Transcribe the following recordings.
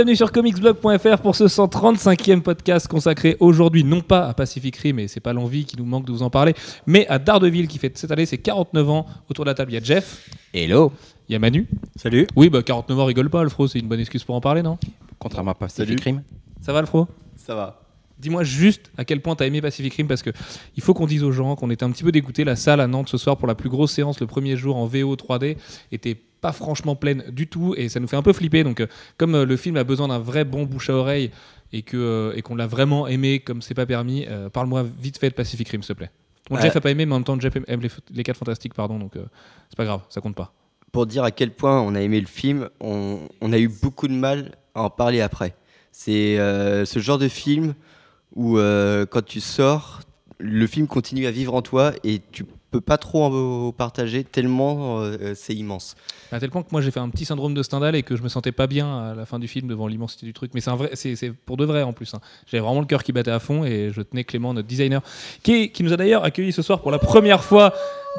Bienvenue sur comicsblog.fr pour ce 135e podcast consacré aujourd'hui non pas à Pacific Rim, et c'est pas l'envie qui nous manque de vous en parler, mais à Daredevil qui fait cette année ses 49 ans. Autour de la table, il y a Jeff, Hello il y a Manu. Salut. Oui, bah 49 ans, rigole pas, Alfro, c'est une bonne excuse pour en parler, non? Contrairement à Pacific Salut. Rim. Ça va, Alfro? Ça va. Dis-moi juste à quel point t'as aimé Pacific Rim parce que il faut qu'on dise aux gens qu'on était un petit peu dégoûtés. La salle à Nantes ce soir pour la plus grosse séance le premier jour en VO 3D était pas franchement pleine du tout et ça nous fait un peu flipper. Donc euh, comme euh, le film a besoin d'un vrai bon bouche à oreille et que euh, et qu'on l'a vraiment aimé comme c'est pas permis, parle-moi vite fait de Pacific Rim s'il te plaît. Bon. Jeff a pas aimé mais en même temps Jeff aime- les, les 4 fantastiques pardon donc c'est pas grave, ça compte pas. Pour dire à quel point on a aimé le film, on, on a eu beaucoup de mal à en parler après. C'est euh, ce genre de film où euh, quand tu sors, le film continue à vivre en toi et tu peux pas trop en partager tellement euh, c'est immense. À tel point que moi j'ai fait un petit syndrome de Stendhal et que je me sentais pas bien à la fin du film devant l'immensité du truc. Mais c'est vrai, c'est pour de vrai en plus. hein. J'avais vraiment le cœur qui battait à fond et je tenais Clément, notre designer, qui, qui nous a d'ailleurs accueillis ce soir pour la première fois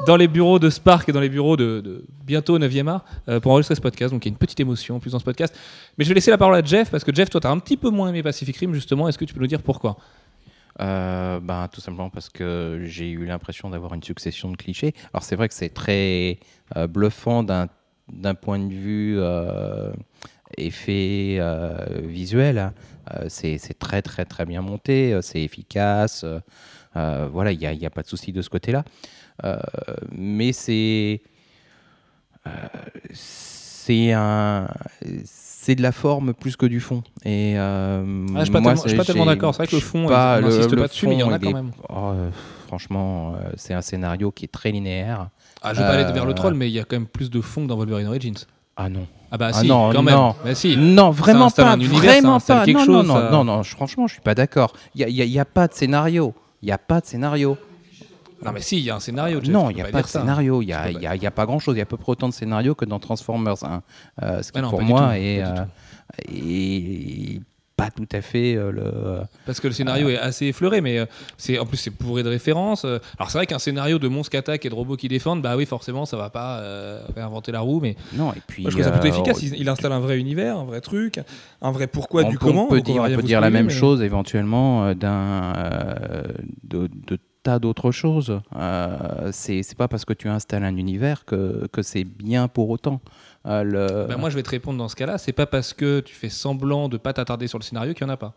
dans les bureaux de Spark et dans les bureaux de, de bientôt 9e art euh, pour enregistrer ce podcast. Donc il y a une petite émotion en plus dans ce podcast. Mais je vais laisser la parole à Jeff parce que Jeff, toi, tu as un petit peu moins aimé Pacific Rim justement. Est-ce que tu peux nous dire pourquoi? Euh, ben, tout simplement parce que j'ai eu l'impression d'avoir une succession de clichés. Alors c'est vrai que c'est très euh, bluffant d'un point de vue euh, effet visuel. hein. C'est très très très bien monté, c'est efficace. voilà, il n'y a, a pas de souci de ce côté-là. Mais c'est c'est un c'est de la forme plus que du fond. Et euh, Ah, Je suis pas moi, tellement, je suis pas j'ai- tellement d'accord. C'est vrai que le fond, pas- on le- le pas dessus, mais il y en a quand est- même. oh, euh, franchement, euh, c'est un scénario qui est très linéaire. Ah, je vais pas aller Euh, vers le troll, mais il y a quand même plus de fond dans Wolverine Origins. Ah non. Ah bah Ah si, non, quand même. non. Bah si. Non, vraiment pas. un univers, vraiment pas. quelque non, chose, non, ça. non, non, franchement, je suis pas d'accord. Il n'y a, y a pas de scénario. Il n'y a pas de scénario. Non mais si, il y a un scénario. Jeff, non, il n'y a pas de scénario. Il n'y a, y a- y a pas grand-chose. Il y a à peu près autant de scénarios que dans Transformers 1. Euh, ce qui, Ah non, pour moi, est, euh, est pas tout à fait euh, le. Parce que le scénario est assez effleuré, mais c'est en plus c'est bourré de références. euh. Alors c'est vrai qu'un scénario de monstres qui attaquent et de robots qui défendent, bah oui forcément ça va pas réinventer la roue, mais Non, et puis. moi je trouve ça plutôt efficace. Il, il installe un vrai univers, un vrai truc, un vrai pourquoi on du peut, comment. on peut dire, on peut la même chose éventuellement d'un de, de tas d'autres choses. Euh, c'est pas parce que tu installes un univers que, que c'est bien pour autant. Euh, le... Bah, moi je vais te répondre dans ce cas-là, c'est pas parce que tu fais semblant de pas t'attarder sur le scénario qu'il y en a pas.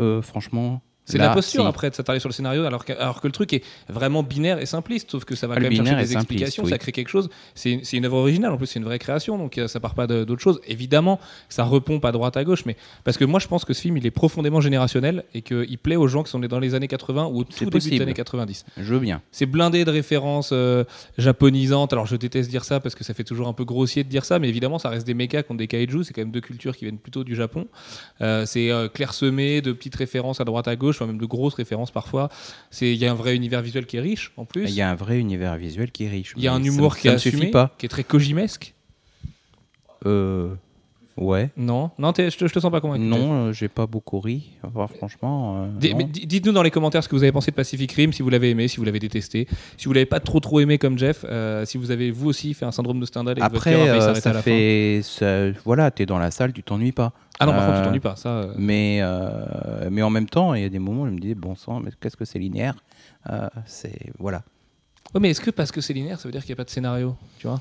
Euh, franchement. C'est là, la posture si. après de s'attarder sur le scénario, alors que, alors que le truc est vraiment binaire et simpliste, sauf que ça va Ah, quand le même chercher des explications, oui. ça crée quelque chose. C'est une, œuvre originale, en plus c'est une vraie création, donc euh, ça part pas de- d'autre chose. Évidemment, ça repompe à droite à gauche, mais parce que moi je pense que ce film il est profondément générationnel et qu'il plaît aux gens qui sont dans les années 80 ou au tout début des années 90. Je veux bien. C'est blindé de références euh, japonisantes. Alors je déteste dire ça parce que ça fait toujours un peu grossier de dire ça, mais évidemment ça reste des mechas contre des kaiju. C'est quand même deux cultures qui viennent plutôt du Japon. Euh, c'est euh, clairsemé de petites références à droite à gauche, enfin, même de grosses références parfois. C'est il y a un vrai univers visuel qui est riche en plus. Il y a un vrai univers visuel qui est riche. Il y a un humour qui est assumé, pas. qui est très kojimesque. Euh, ouais. Non, non, je te, je te sens pas convaincu. Non, euh, j'ai pas beaucoup ri. Enfin, franchement. euh, mais Dites-nous dans les commentaires ce que vous avez pensé de Pacific Rim, si vous l'avez aimé, si vous l'avez détesté, si vous l'avez pas trop trop aimé comme Jeff, euh, si vous avez vous aussi fait un syndrome de Stendhal et que votre Après, cœur a failli euh, s'arrêter à ça la fin. fait. ça- voilà, t'es dans la salle, tu t'ennuies pas. Ah non, par contre, tu t'ennuies pas. Ça, euh, Mais, euh, mais en même temps, il y a des moments où je me dis, bon sang, mais qu'est-ce que c'est linéaire Euh, C'est. Voilà. Ouais, mais est-ce que parce que c'est linéaire, ça veut dire qu'il n'y a pas de scénario Tu vois?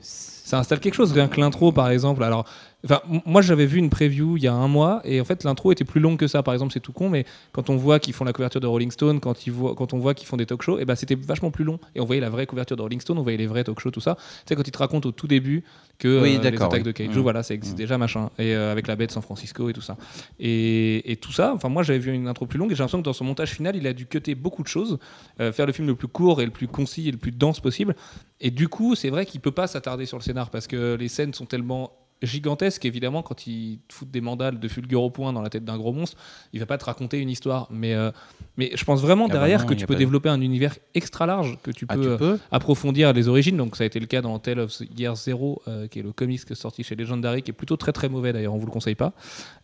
Ça installe quelque chose, rien que l'intro par exemple. Alors, enfin, moi j'avais vu une preview il y a un mois et en fait l'intro était plus longue que ça. Par exemple, c'est tout con, mais quand on voit qu'ils font la couverture de Rolling Stone, quand, ils voient, quand on voit qu'ils font des talk shows, et ben c'était vachement plus long. Et on voyait la vraie couverture de Rolling Stone, on voyait les vrais talk shows, tout ça. Tu sais, quand ils te racontent au tout début que Oui, euh, les attaques oui. de Kaiju, Mm. voilà, ça existe Mm. déjà machin. Et euh, avec la baie de San Francisco et tout ça. Et, et tout ça, enfin moi j'avais vu une intro plus longue et j'ai l'impression que dans son montage final, il a dû cutter beaucoup de choses, euh, faire le film le plus court et le plus concis et le plus dense possible. Et du coup, c'est vrai qu'il peut pas s'attarder sur le scénar parce que les scènes sont tellement gigantesques évidemment quand il te fout des mandales de fulgure au point dans la tête d'un gros monstre il va pas te raconter une histoire mais euh, mais je pense vraiment Ah bah derrière non, que tu peux de- développer un univers extra large que tu Ah, tu euh, peux approfondir les origines. Donc ça a été le cas dans Tale of Year Zero, euh, qui est le comics sorti chez Legendary, qui est plutôt très très mauvais d'ailleurs, on vous le conseille pas.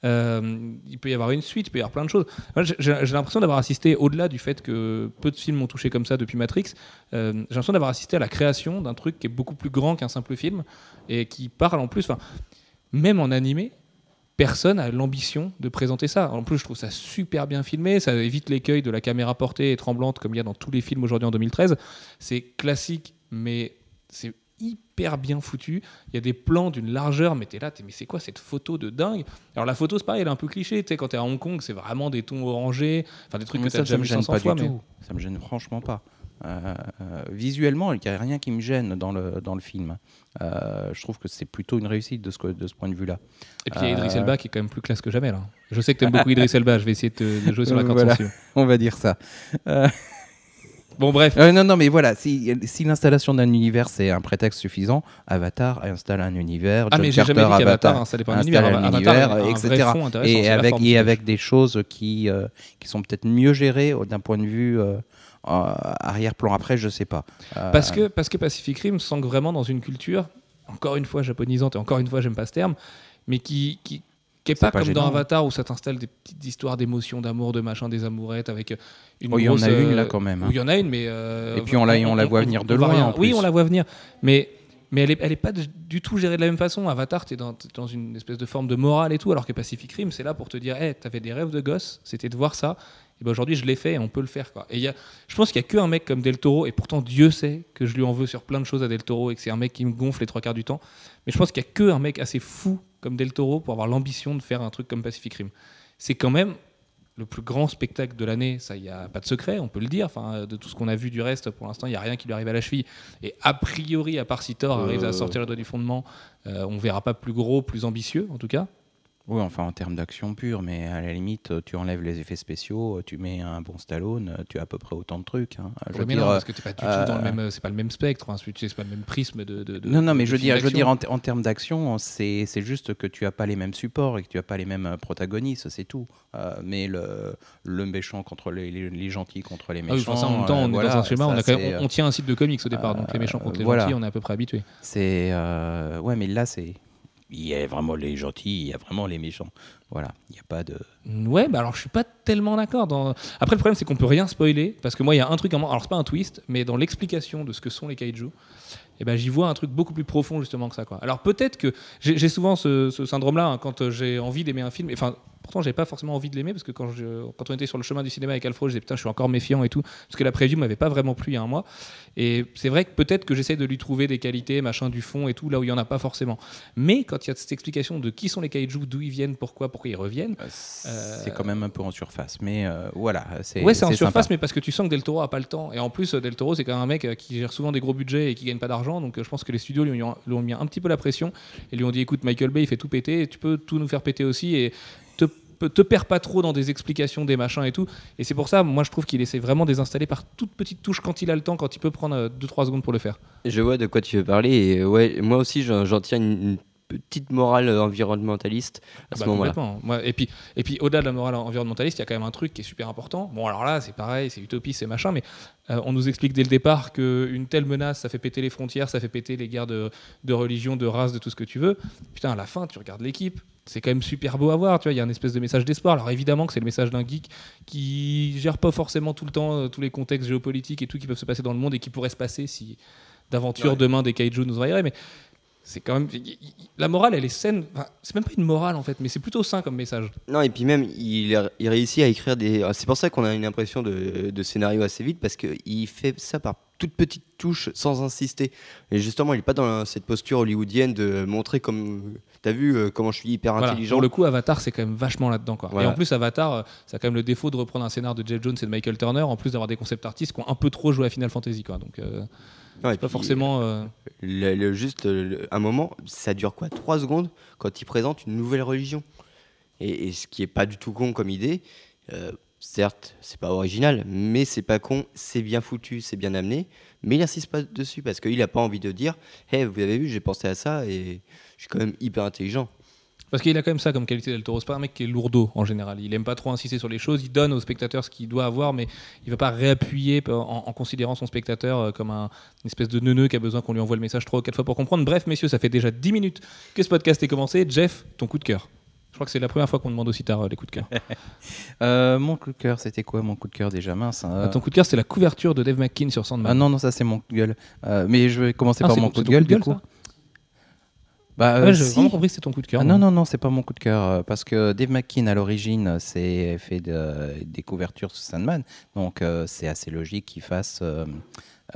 Euh, il peut y avoir une suite, il peut y avoir plein de choses. J'ai- l'impression d'avoir assisté, au-delà du fait que peu de films m'ont touché comme ça depuis Matrix, j'ai l'impression d'avoir assisté à la création d'un truc qui est beaucoup plus grand qu'un simple film et qui parle en plus. enfin, même en animé, personne n'a l'ambition de présenter ça. En plus, je trouve ça super bien filmé, ça évite l'écueil de la caméra portée et tremblante comme il y a dans tous les films aujourd'hui en 2013. C'est classique, mais c'est hyper bien foutu. Il y a des plans d'une largeur, mais t'es là, t'es, mais c'est quoi cette photo de dingue? Alors la photo, c'est pareil, elle est un peu cliché. Tu sais, quand t'es à Hong Kong, c'est vraiment des tons orangés, enfin des trucs Mais que t'as vu gêne 500 pas fois. du mais- tout. Ça me gêne franchement pas. Euh, visuellement, il n'y a rien qui me gêne dans le, dans le film. Euh, je trouve que c'est plutôt une réussite de ce, de ce point de vue-là. Et puis il y a Idriss Euh. Elba qui est quand même plus classe que jamais là. Je sais que t'aimes beaucoup Idriss Elba, je vais essayer de, te- de jouer sur la corde Voilà. On va dire ça. Bon bref, Euh, non, non, mais voilà, si, si l'installation d'un univers c'est un prétexte suffisant, Avatar installe un univers, ah John mais j'ai jamais dit Avatar, installait pas un installe univers, un un etc. et avec, et des choses qui, euh, qui sont peut-être mieux gérées d'un point de vue euh, arrière-plan. Après, je sais pas. Euh, Parce que, parce que Pacific Rim s'ancre vraiment dans une culture, encore une fois japonisante, et encore une fois, j'aime pas ce terme, mais qui, qui, qui est C'est pas, pas comme dans. Avatar où ça t'installe des petites histoires d'émotions, d'amour, de machin, des amourettes avec une Oh, il y en a une, euh, là, quand même, hein. Il y en a une, mais. euh, Et puis, on la- on la voit venir de loin, en Oui, on la voit venir. Mais. Mais elle est, elle est pas du tout gérée de la même façon. Avatar, dans, t'es dans une espèce de forme de morale et tout, alors que Pacific Rim, c'est là pour te dire, hey, t'avais des rêves de gosse, c'était de voir ça. Et ben aujourd'hui, je l'ai fait et on peut le faire. Quoi. Et y a, je pense qu'il y a qu'un mec comme Del Toro, et pourtant Dieu sait que je lui en veux sur plein de choses à Del Toro et que c'est un mec qui me gonfle les trois quarts du temps. Mais je pense qu'il y a qu'un mec assez fou comme Del Toro pour avoir l'ambition de faire un truc comme Pacific Rim. C'est quand même le plus grand spectacle de l'année, ça, il n'y a pas de secret, on peut le dire. Enfin, de tout ce qu'on a vu du reste, pour l'instant, il n'y a rien qui lui arrive à la cheville. Et a priori, à part si Thor arrive à Euh. sortir le doigt du fondement, euh, on verra pas plus gros, plus ambitieux, en tout cas. Oui, enfin en termes d'action pure, mais à la limite, tu enlèves les effets spéciaux, tu mets un bon Stallone, tu as à peu près autant de trucs. hein. Je veux mais dire, non, parce que t'es pas du tout dans le euh, même, c'est pas le même spectre, enfin, c'est pas le même prisme de. de- de- Non, non, mais de je veux dire, je veux dire en, te- en termes d'action, c'est juste que tu as pas les mêmes supports et que tu as pas les mêmes euh, protagonistes, c'est tout. Euh, mais le, le méchant contre les, les, les gentils contre les Ah oui, méchants. enfin, ça, en même temps, euh, on est voilà, dans un schéma, on, a quand même- c'est, on- on tient un site de comics au départ, donc les méchants euh, contre les voilà. gentils, on est à peu près habitué. C'est euh, ouais, mais là c'est il y a vraiment les gentils, il y a vraiment les méchants. Voilà, il n'y a pas de. Ouais, bah alors je suis pas tellement d'accord. Après, le problème, c'est qu'on peut rien spoiler, parce que moi, il y a un truc, alors c'est pas un twist, mais dans l'explication de ce que sont les kaiju, eh ben, j'y vois un truc beaucoup plus profond, justement, que ça. Quoi. Alors peut-être que j'ai souvent ce, ce syndrome-là, hein, quand euh, j'ai envie d'aimer un film, enfin, pourtant, j'ai pas forcément envie de l'aimer, parce que quand, je, quand on était sur le chemin du cinéma avec Alfred, je disais, putain, je suis encore méfiant et tout, parce que la preview m'avait pas vraiment plu il y a un mois. Et c'est vrai que peut-être que j'essaie de lui trouver des qualités, machin, du fond et tout, là où il y en a pas forcément. Mais quand il y a cette explication de qui sont les kaiju, d'où ils viennent, pourquoi, pourquoi ils reviennent, C'est quand même un peu en surface, mais euh, voilà. C'est Ouais, c'est en sympa. surface, mais parce que tu sens que Del Toro a pas le temps. Et en plus, euh, Del Toro, c'est quand même un mec euh, qui gère souvent des gros budgets et qui gagne pas d'argent. Donc euh, je pense que les studios lui ont, lui ont mis un petit peu la pression et lui ont dit écoute, Michael Bay, il fait tout péter, tu peux tout nous faire péter aussi et te, perds pas trop dans des explications, des machins et tout. Et c'est pour ça, moi, je trouve qu'il essaie vraiment de désinstaller par toutes petites touches quand il a le temps, quand il peut prendre 2-3 secondes pour le faire. Je vois de quoi tu veux parler et euh, ouais, moi aussi j'en tiens une, une petite morale euh, environnementaliste à Ah ce bah, moment-là. et puis, et puis au-delà de la morale environnementaliste, il y a quand même un truc qui est super important. Bon, alors là, c'est pareil, c'est utopie, c'est machin, mais euh, on nous explique dès le départ qu'une telle menace, ça fait péter les frontières, ça fait péter les guerres de, de religion, de race, de tout ce que tu veux. Putain, à la fin, tu regardes l'équipe. C'est quand même super beau à voir, tu vois, il y a un espèce de message d'espoir. Alors évidemment que c'est le message d'un geek qui gère pas forcément tout le temps euh, tous les contextes géopolitiques et tout qui peuvent se passer dans le monde et qui pourraient se passer si d'aventure Ouais. demain des kaiju nous envahiraient, mais c'est quand même la morale elle est saine Enfin, c'est même pas une morale en fait mais c'est plutôt sain comme message Non, et puis même, il, a- il réussit à écrire des. C'est pour ça qu'on a une impression de, de scénario assez vite, parce qu'il fait ça par toutes petites touches sans insister. Et justement, il n'est pas dans cette posture hollywoodienne de montrer comme. T'as vu euh, comment je suis hyper Voilà. intelligent pour le coup Avatar c'est quand même vachement là-dedans quoi. Voilà. et en plus Avatar euh, ça a quand même le défaut de reprendre un scénar de Jeff Jones et de Michael Turner en plus d'avoir des concept artistes qui ont un peu trop joué à Final Fantasy quoi donc euh, Ouais, et pas puis, forcément euh, le- le- juste euh, le- un moment, ça dure quoi 3 secondes quand il présente une nouvelle religion. Et, et ce qui est pas du tout con comme idée, euh, certes, c'est pas original, mais c'est pas con, c'est bien foutu, c'est bien amené, mais il n'insiste pas dessus parce qu'il a pas envie de dire Hey, vous avez vu, j'ai pensé à ça et je suis quand même hyper intelligent. Parce qu'il a quand même ça comme qualité Del Toro. C'est pas un mec qui est lourdeau en général. Il aime pas trop insister sur les choses. Il donne au spectateur ce qu'il doit avoir, mais il va pas réappuyer en, en considérant son spectateur euh, comme un, une espèce de neuneu qui a besoin qu'on lui envoie le message trois ou quatre fois pour comprendre. Bref, messieurs, ça fait déjà 10 minutes que ce podcast est commencé. Jeff, ton coup de cœur. Je crois que c'est la première fois qu'on demande aussi tard euh, les coups de cœur. Euh, mon coup de cœur, c'était quoi mon coup de cœur déjà mince hein, Euh, ton coup de cœur, c'est la couverture de Dave McKean sur Sandman. Ah non, non, ça c'est mon coup de gueule. Euh, mais je vais commencer Ah, par c'est mon ton- coup de c'est ton gueule, du coup. Bah, Ouais, J'ai si. vraiment compris que c'était ton coup de cœur. Ah, moi. non, non, non, c'est pas mon coup de cœur. euh, Parce que Dave McKean, à l'origine, euh, s'est fait de- des couvertures sur Sandman. Donc, euh, c'est assez logique qu'il fasse euh,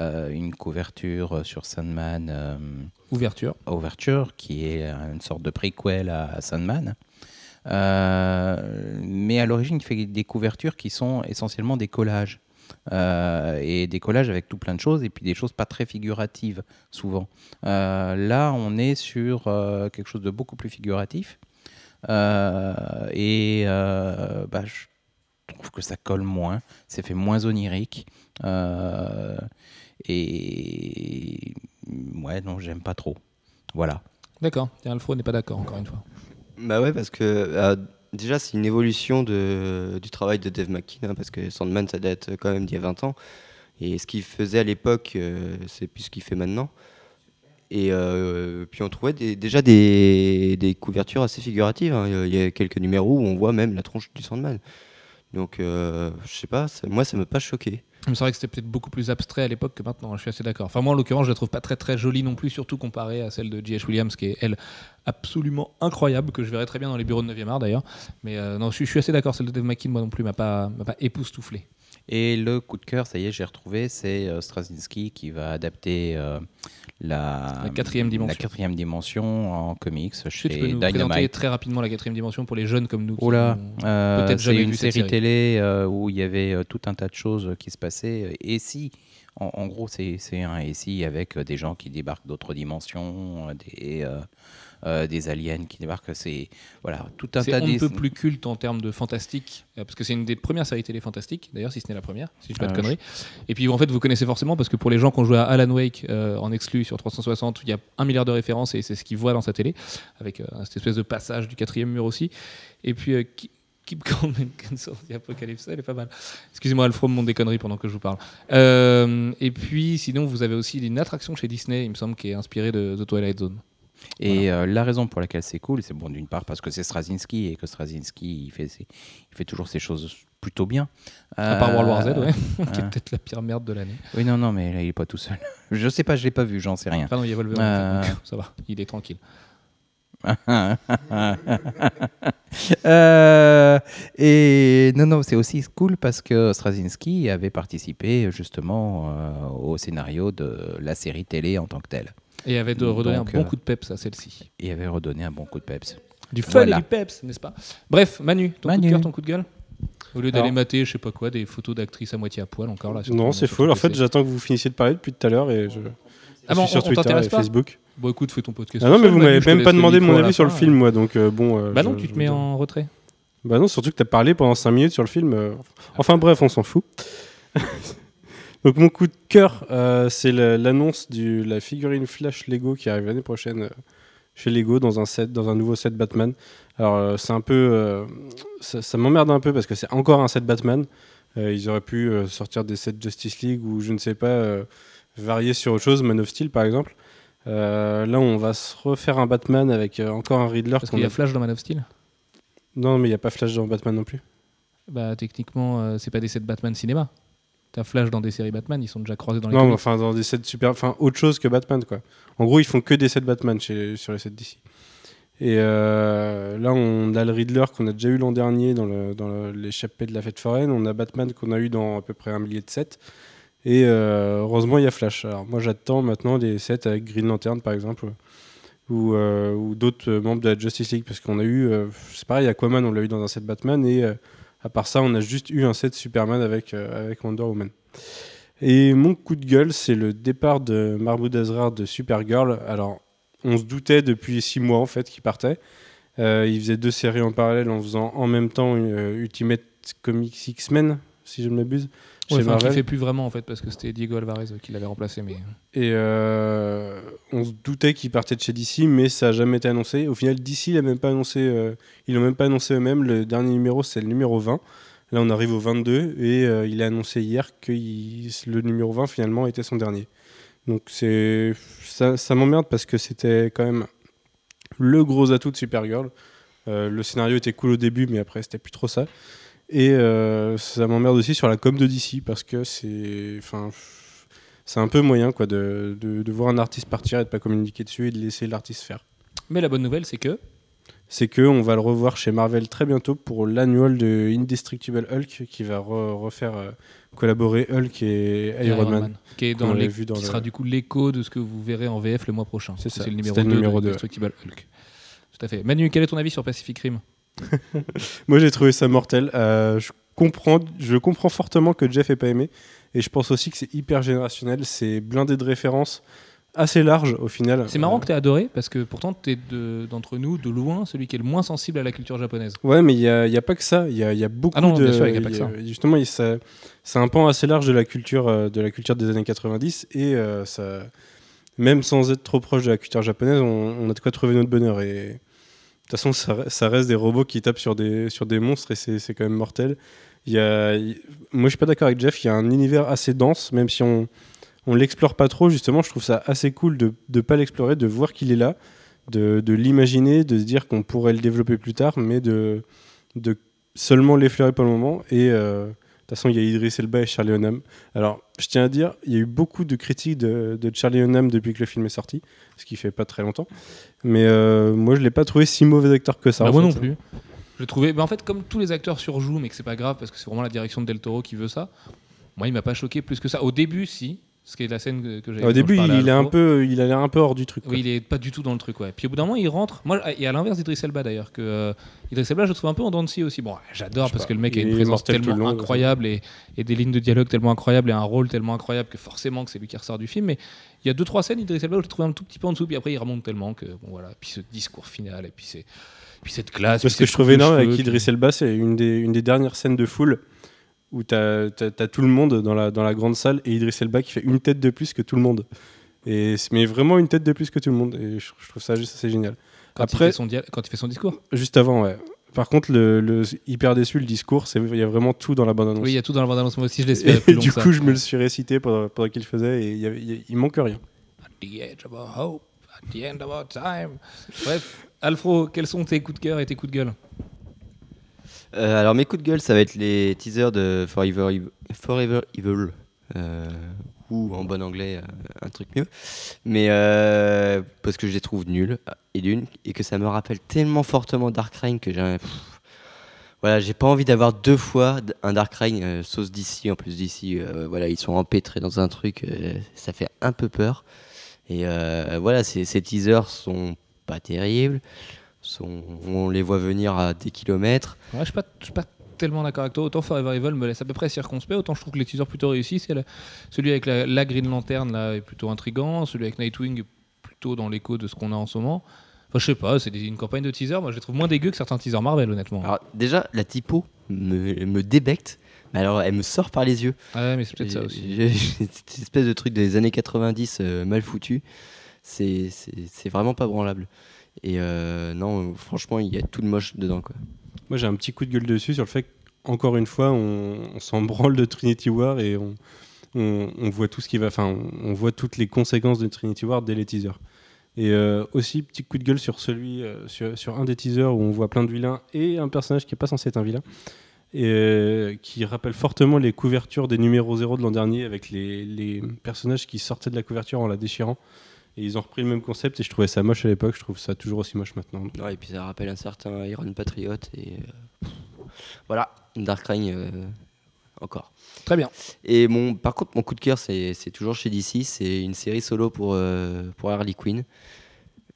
euh, une couverture sur Sandman euh, Ouverture. Overture, qui est une sorte de préquel à, à Sandman. Euh, mais à l'origine, il fait des couvertures qui sont essentiellement des collages. Euh, et des collages avec tout plein de choses, et puis des choses pas très figuratives, souvent. Euh, là, on est sur quelque chose de beaucoup plus figuratif. Et bah, je trouve que ça colle moins, c'est fait moins onirique. Et ouais, non, j'aime pas trop. Voilà. D'accord. Alfro n'est pas d'accord, encore une fois. Bah ouais, parce que euh, déjà, c'est une évolution de, du travail de Dave McKean, hein, parce que Sandman, ça date quand même d'il y a 20 ans. Et ce qu'il faisait à l'époque, euh, c'est plus ce qu'il fait maintenant. Et euh, puis on trouvait déjà des, des couvertures assez figuratives. hein. Il y a quelques numéros où on voit même la tronche du Sandman. Donc, euh, je sais pas, moi, ça m'a pas choqué. Mais C'est vrai que c'était peut-être beaucoup plus abstrait à l'époque que maintenant, je suis assez d'accord. Enfin, moi, en l'occurrence, je la trouve pas très très jolie non plus, surtout comparée à celle de J.H. Williams, qui est, elle, absolument incroyable, que je verrais très bien dans les bureaux de 9e art d'ailleurs. Mais euh, non, je suis, je suis assez d'accord, celle de Dave McKean, moi non plus, m'a pas, m'a pas époustouflé. Et le coup de cœur, ça y est, j'ai retrouvé, c'est euh, Straczynski qui va adapter euh, la, La quatrième dimension. la quatrième dimension en comics chez tu peux nous présenter Dynamite. très rapidement la quatrième dimension pour les jeunes comme nous ont euh, c'est une série, série. télé euh, où il y avait tout un tas de choses qui se passaient. Et si, en, en gros, c'est un et si avec des gens qui débarquent d'autres dimensions, des, euh, des aliens qui débarquent. C'est voilà, tout un C'est tas ne d'is- peut plus culte en termes de fantastique, euh, parce que c'est une des premières séries télé fantastiques, d'ailleurs, si ce n'est la première, si je ne dis pas de Euh, conneries. Et puis en fait, vous connaissez forcément, parce que pour les gens qui ont joué à Alan Wake euh, en exclu sur 360, il y a un milliard de références et c'est ce qu'ils voient dans sa télé, avec cette espèce de passage du quatrième mur aussi. Et puis. qui- Keep Calm and Cancel the Apocalypse, elle est pas mal. Excusez-moi, Alfro, mon des conneries pendant que je vous parle. Euh, et puis, sinon, vous avez aussi une attraction chez Disney, il me semble, qui est inspirée de The Twilight Zone. Et euh, la raison pour laquelle c'est cool, c'est bon d'une part parce que c'est Straczynski et que Straczynski il fait, ses- il fait toujours ces choses plutôt bien. À part World War Z, Euh, ouais, qui est peut-être la pire merde de l'année. Oui, non, non, mais là il est pas tout seul. Je sais pas, je l'ai pas vu, j'en sais rien. Enfin non, il y a Wolverine, Euh. donc ça va, il est tranquille. Euh, et non, non, c'est aussi cool parce que Straczynski avait participé justement euh, au scénario de la série télé en tant que telle. Et avait de redonner Donc, un bon euh, coup de peps à celle-ci. Et avait redonné un bon coup de peps. Du fun voilà. et du peps, n'est-ce pas? Bref, Manu, ton coup Manu. de cœur, ton coup de gueule? Au lieu d'aller mater, je sais pas quoi, des photos d'actrices à moitié à poil encore là. sur Non, c'est faux. En fait, j'attends que vous finissiez de parler depuis tout à l'heure et je, je Ah bon, suis sur on- Twitter et pas? Facebook. Bon, écoute, fais ton podcast. Ah non, mais vous m'avez même pas demandé mon avis sur le fin. film, moi, donc euh, bon. euh, Bah je- non, tu te mets en retrait. Bah non, surtout que t'as parlé pendant 5 minutes sur le film. euh, Enfin bref, on s'en fout. Donc mon coup de cœur, euh, c'est l'annonce de la figurine Flash Lego qui arrive l'année prochaine euh, chez Lego dans un set, dans un nouveau set Batman. Alors euh, c'est un peu, ça, ça m'emmerde un peu parce que c'est encore un set Batman. Ils auraient pu sortir des sets Justice League ou je ne sais pas, varier sur autre chose, Man of Steel par exemple. Là, on va se refaire un Batman avec encore un Riddler. Parce qu'il y a Flash dans Man of Steel. Non, mais il n'y a pas Flash dans Batman non plus. Bah techniquement, c'est pas des sets Batman cinéma. T'as Flash dans des séries Batman, ils sont déjà croisés dans les Non, mais enfin, dans des sets super. Enfin, autre chose que Batman, quoi. En gros, ils font que des sets Batman chez, sur les sets d'ici. Et euh, là, on a le Riddler qu'on a déjà eu l'an dernier dans, le, dans le- l'échappée de la fête foraine. On a Batman qu'on a eu dans à peu près un millier de sets. Et euh, heureusement, il y a Flash. Alors, moi, j'attends maintenant des sets avec Green Lantern, par exemple, ou, euh, ou d'autres membres de la Justice League. Parce qu'on a eu. c'est pareil, Aquaman, on l'a eu dans un set Batman. Et à part ça, on a juste eu un set Superman avec, euh, avec Wonder Woman. Et mon coup de gueule, c'est le départ de Mahmoud Azrar de Supergirl. Alors, on se doutait depuis six mois en fait qu'il partait. Euh, il faisait deux séries en parallèle en faisant en même temps euh, Ultimate Comics X-Men, si je ne m'abuse, Ouais, enfin, qui fait plus vraiment en fait, parce que c'était Diego Alvarez qui l'avait remplacé. Mais Et euh, on se doutait qu'il partait de chez DC, mais ça n'a jamais été annoncé. Au final, DC l'a même pas annoncé. euh, ils l'ont même pas annoncé eux-mêmes. Le dernier numéro, c'est le numéro 20. Là, on arrive au 22 et euh, il a annoncé hier que il- le numéro 20 finalement était son dernier. Donc c'est ça, ça m'emmerde parce que c'était quand même le gros atout de Supergirl. Euh, le scénario était cool au début, mais après c'était plus trop ça. Et euh, ça m'emmerde aussi sur la com de DC parce que c'est, enfin, c'est un peu moyen quoi de, de, de voir un artiste partir et de pas communiquer dessus et de laisser l'artiste faire. Mais la bonne nouvelle, c'est que. c'est que on va le revoir chez Marvel très bientôt pour l'annual de Indestructible Hulk qui va re- refaire euh, collaborer Hulk et Iron, Man. qui est dans les, vu dans qui le- sera du coup l'écho de ce que vous verrez en VF le mois prochain. C'est ça. C'est le numéro C'était 2 le numéro de deux, Indestructible Hulk. Tout à fait. Manu, quel est ton avis sur Pacific Rim? Moi j'ai trouvé ça mortel. Euh, je comprends, je comprends fortement que Jeff ait pas aimé et je pense aussi que c'est hyper générationnel. C'est blindé de références assez larges au final. C'est marrant Euh, que tu aies adoré parce que pourtant tu es d'entre nous, de loin, celui qui est le moins sensible à la culture japonaise. Ouais, mais il n'y a, y a pas que ça. Il y a, il y a beaucoup Ah non, de. bien sûr, y a pas que ça. Justement, c'est un pan assez large de la culture, euh, de la culture des années 90 et euh, ça, même sans être trop proche de la culture japonaise, on, on a de quoi trouver notre bonheur. Et toute façon, ça, re- ça reste des robots qui tapent sur des, sur des monstres et c'est quand même mortel. Il y a, moi, je suis pas d'accord avec Jeff. Il y a un univers assez dense, même si on on l'explore pas trop. Justement, je trouve ça assez cool de ne pas l'explorer, de voir qu'il est là, de, de l'imaginer, de se dire qu'on pourrait le développer plus tard, mais de, de seulement l'effleurer pour le moment. Euh, de toute façon, il y a Idris Elba et Charlie Hunnam. Alors, je tiens à dire, il y a eu beaucoup de critiques de, de Charlie Hunnam depuis que le film est sorti, ce qui fait pas très longtemps. Mais euh, moi, je l'ai pas trouvé si mauvais acteur que ça. Bah, moi fait. non plus. Je trouvais, bah, en fait, comme tous les acteurs surjouent, mais que c'est pas grave parce que c'est vraiment la direction de Del Toro qui veut ça. Moi, il m'a pas choqué plus que ça. Au début, si, ce qui est la scène que, j'ai. Au début, il, est un peu, il a l'air un peu hors du truc. quoi. Oui, il est pas du tout dans le truc, ouais. Puis au bout d'un moment, il rentre. Moi, et à l'inverse d'Idriss Elba d'ailleurs, que euh, Idriss Elba, je le trouve un peu en dents aussi. Bon, j'adore parce pas. que le mec a une présence tellement long, incroyable et, et des lignes de dialogue tellement incroyables et un rôle tellement incroyable que forcément que c'est lui qui ressort du film. Mais il y a deux trois scènes Idriss Elba où je le trouve un tout petit peu en dessous, puis après il remonte tellement que bon voilà. Puis ce discours final et puis c'est puis cette classe. Parce que je de énorme avec Idriss Elba, c'est une des, une des dernières scènes de foule où tu as, tout le monde dans la, dans la grande salle et Idriss Elba qui fait une tête de plus que tout le monde. Et, mais vraiment une tête de plus que tout le monde. Et je, je trouve ça juste assez génial. quand, Après- il fait son quand il fait son discours. Juste avant, ouais. Par contre, le, le hyper déçu, le discours, il y a vraiment tout dans la bande-annonce. Oui, il y a tout dans la bande-annonce. Moi aussi, je l'espérais et plus long du ça. coup, je me le suis récité pendant, pendant qu'il faisait et y y a- il manque rien. At the edge of our hope, at the end of our time. Bref, Alfro, quels sont tes coups de cœur et tes coups de gueule? Euh, alors mes coups de gueule, ça va être les teasers de Forever Evil, euh, ou en bon anglais euh, un truc mieux. Mais parce que je les trouve nuls et d'une et que ça me rappelle tellement fortement Dark Reign que j'ai voilà, j'ai pas envie d'avoir deux fois un Dark Reign sauce d'ici en plus d'ici voilà, ils sont empêtrés dans un truc ça fait un peu peur. Et voilà, ces teasers sont pas terribles. Sont, on les voit venir à des kilomètres. Ouais, je je suis pas tellement d'accord avec toi. Autant Forever Evil me laisse à peu près circonspect, autant je trouve que les teasers plutôt réussis. C'est le- celui avec la, la Green Lantern là est plutôt intrigant, celui avec Nightwing est plutôt dans l'écho de ce qu'on a en ce moment. Enfin, je sais pas, c'est des- une campagne de teasers. Moi, je les trouve moins dégueux que certains teasers Marvel, honnêtement. Alors déjà, la typo me, me débecte, mais alors elle me sort par les yeux. Ah ouais, mais c'est peut-être ça aussi. j'ai- j'ai Cette espèce de truc des années 90 euh, mal foutu, c'est c'est- c'est vraiment pas branlable. Et euh, non, franchement, il y a tout de moche dedans. Quoi. Moi, j'ai un petit coup de gueule dessus sur le fait qu'encore une fois, on, s'en branle de Trinity War et on, voit tout ce qui va, enfin, on, voit toutes les conséquences de Trinity War dès les teasers. Et euh, aussi, petit coup de gueule sur celui, euh, sur, un des teasers où on voit plein de vilains et un personnage qui est pas censé être un vilain. Et qui rappelle fortement les couvertures des numéros 0 de l'an dernier avec les personnages qui sortaient de la couverture en la déchirant. Et ils ont repris le même concept et je trouvais ça moche à l'époque, je trouve ça toujours aussi moche maintenant. Donc, Ouais, et puis ça rappelle un certain Iron Patriot. Et euh, voilà, Dark Reign euh, encore. Très bien. Et mon, par contre, mon coup de cœur, c'est c'est toujours chez DC. C'est une série solo pour, euh, pour Harley Quinn.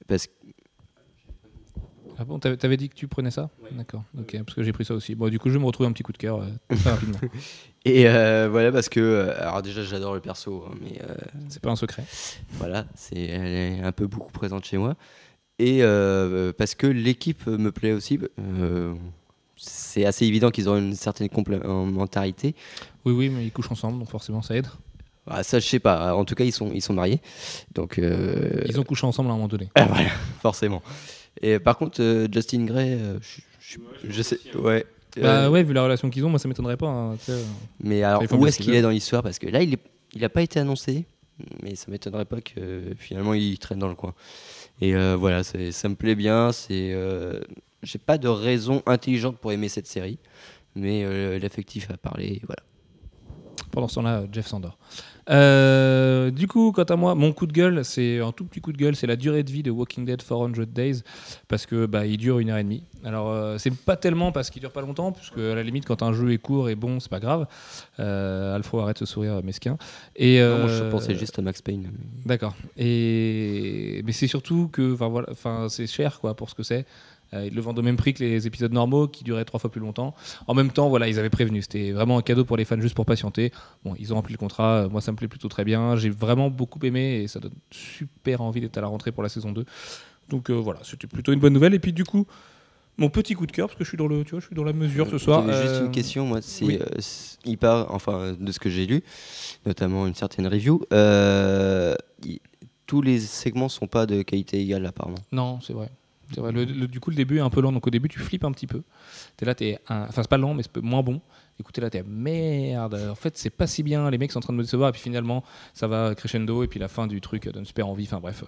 Parce que Ah bon, t'avais t'avais dit que tu prenais ça? D'accord, ok, parce que j'ai pris ça aussi. Bon, du coup, je vais me retrouver un petit coup de cœur euh, très rapidement. Et euh, voilà, parce que. euh, Alors, déjà, j'adore le perso, hein, mais euh, C'est pas un secret. voilà, c'est, elle est un peu beaucoup présente chez moi. Et euh, parce que l'équipe me plaît aussi. c'est assez évident qu'ils ont une certaine complémentarité. Oui, oui, mais ils couchent ensemble, donc forcément ça aide. Ah, ça, je sais pas. En tout cas, ils sont, ils sont mariés. Donc. Ils ont couché ensemble à un moment donné. ah, voilà, forcément. Et par contre, Justin Gray, je, je- je sais. Ouais. Bah Euh, ouais, vu la relation qu'ils ont, moi ça m'étonnerait pas. hein, tu sais. Mais alors, Il faut où bien est-ce qu'il est dans l'histoire? Parce que là, il n'a il a pas été annoncé, mais ça m'étonnerait pas que euh, finalement il traîne dans le coin. Et euh, voilà, c'est- ça me plaît bien. C'est, euh, j'ai pas de raison intelligente pour aimer cette série, mais euh, l'effectif a parlé. Voilà. Pendant ce temps-là, Jeff Sandor. Euh, du coup, quant à moi, mon coup de gueule, c'est un tout petit coup de gueule, c'est la durée de vie de Walking Dead 400 Days, parce que bah, il dure une heure et demie. Alors, euh, c'est pas tellement parce qu'il dure pas longtemps, puisque à la limite, quand un jeu est court et bon, c'est pas grave. Euh, Alfro, arrête ce sourire mesquin. Et, Non, moi, je euh, pensais juste à Max Payne. D'accord. Et mais c'est surtout que, enfin voilà, enfin c'est cher quoi pour ce que c'est. Euh, ils le vendent au même prix que les épisodes normaux qui duraient trois fois plus longtemps. En même temps, voilà, ils avaient prévenu. C'était vraiment un cadeau pour les fans juste pour patienter. Bon, ils ont rempli le contrat. Euh, Moi, ça me plaît plutôt très bien. J'ai vraiment beaucoup aimé et ça donne super envie d'être à la rentrée pour la saison 2. Donc euh, voilà, c'était plutôt une bonne nouvelle. Et puis du coup, mon petit coup de cœur parce que je suis dans le, tu vois, je suis dans la mesure ce soir. Juste Euh, une question, moi, c'est oui. euh, il part, enfin, de ce que j'ai lu, notamment une certaine review, tous les segments sont pas de qualité égale apparemment. Non, c'est vrai. Du coup, le début est un peu lent. Donc au début, tu flippes un petit peu. Enfin, c'est pas lent, mais c'est moins bon. Écoutez, là, t'es merde. En fait, c'est pas si bien. Les mecs sont en train de me décevoir. Et puis finalement, ça va crescendo. Et puis la fin du truc donne super envie. Enfin bref,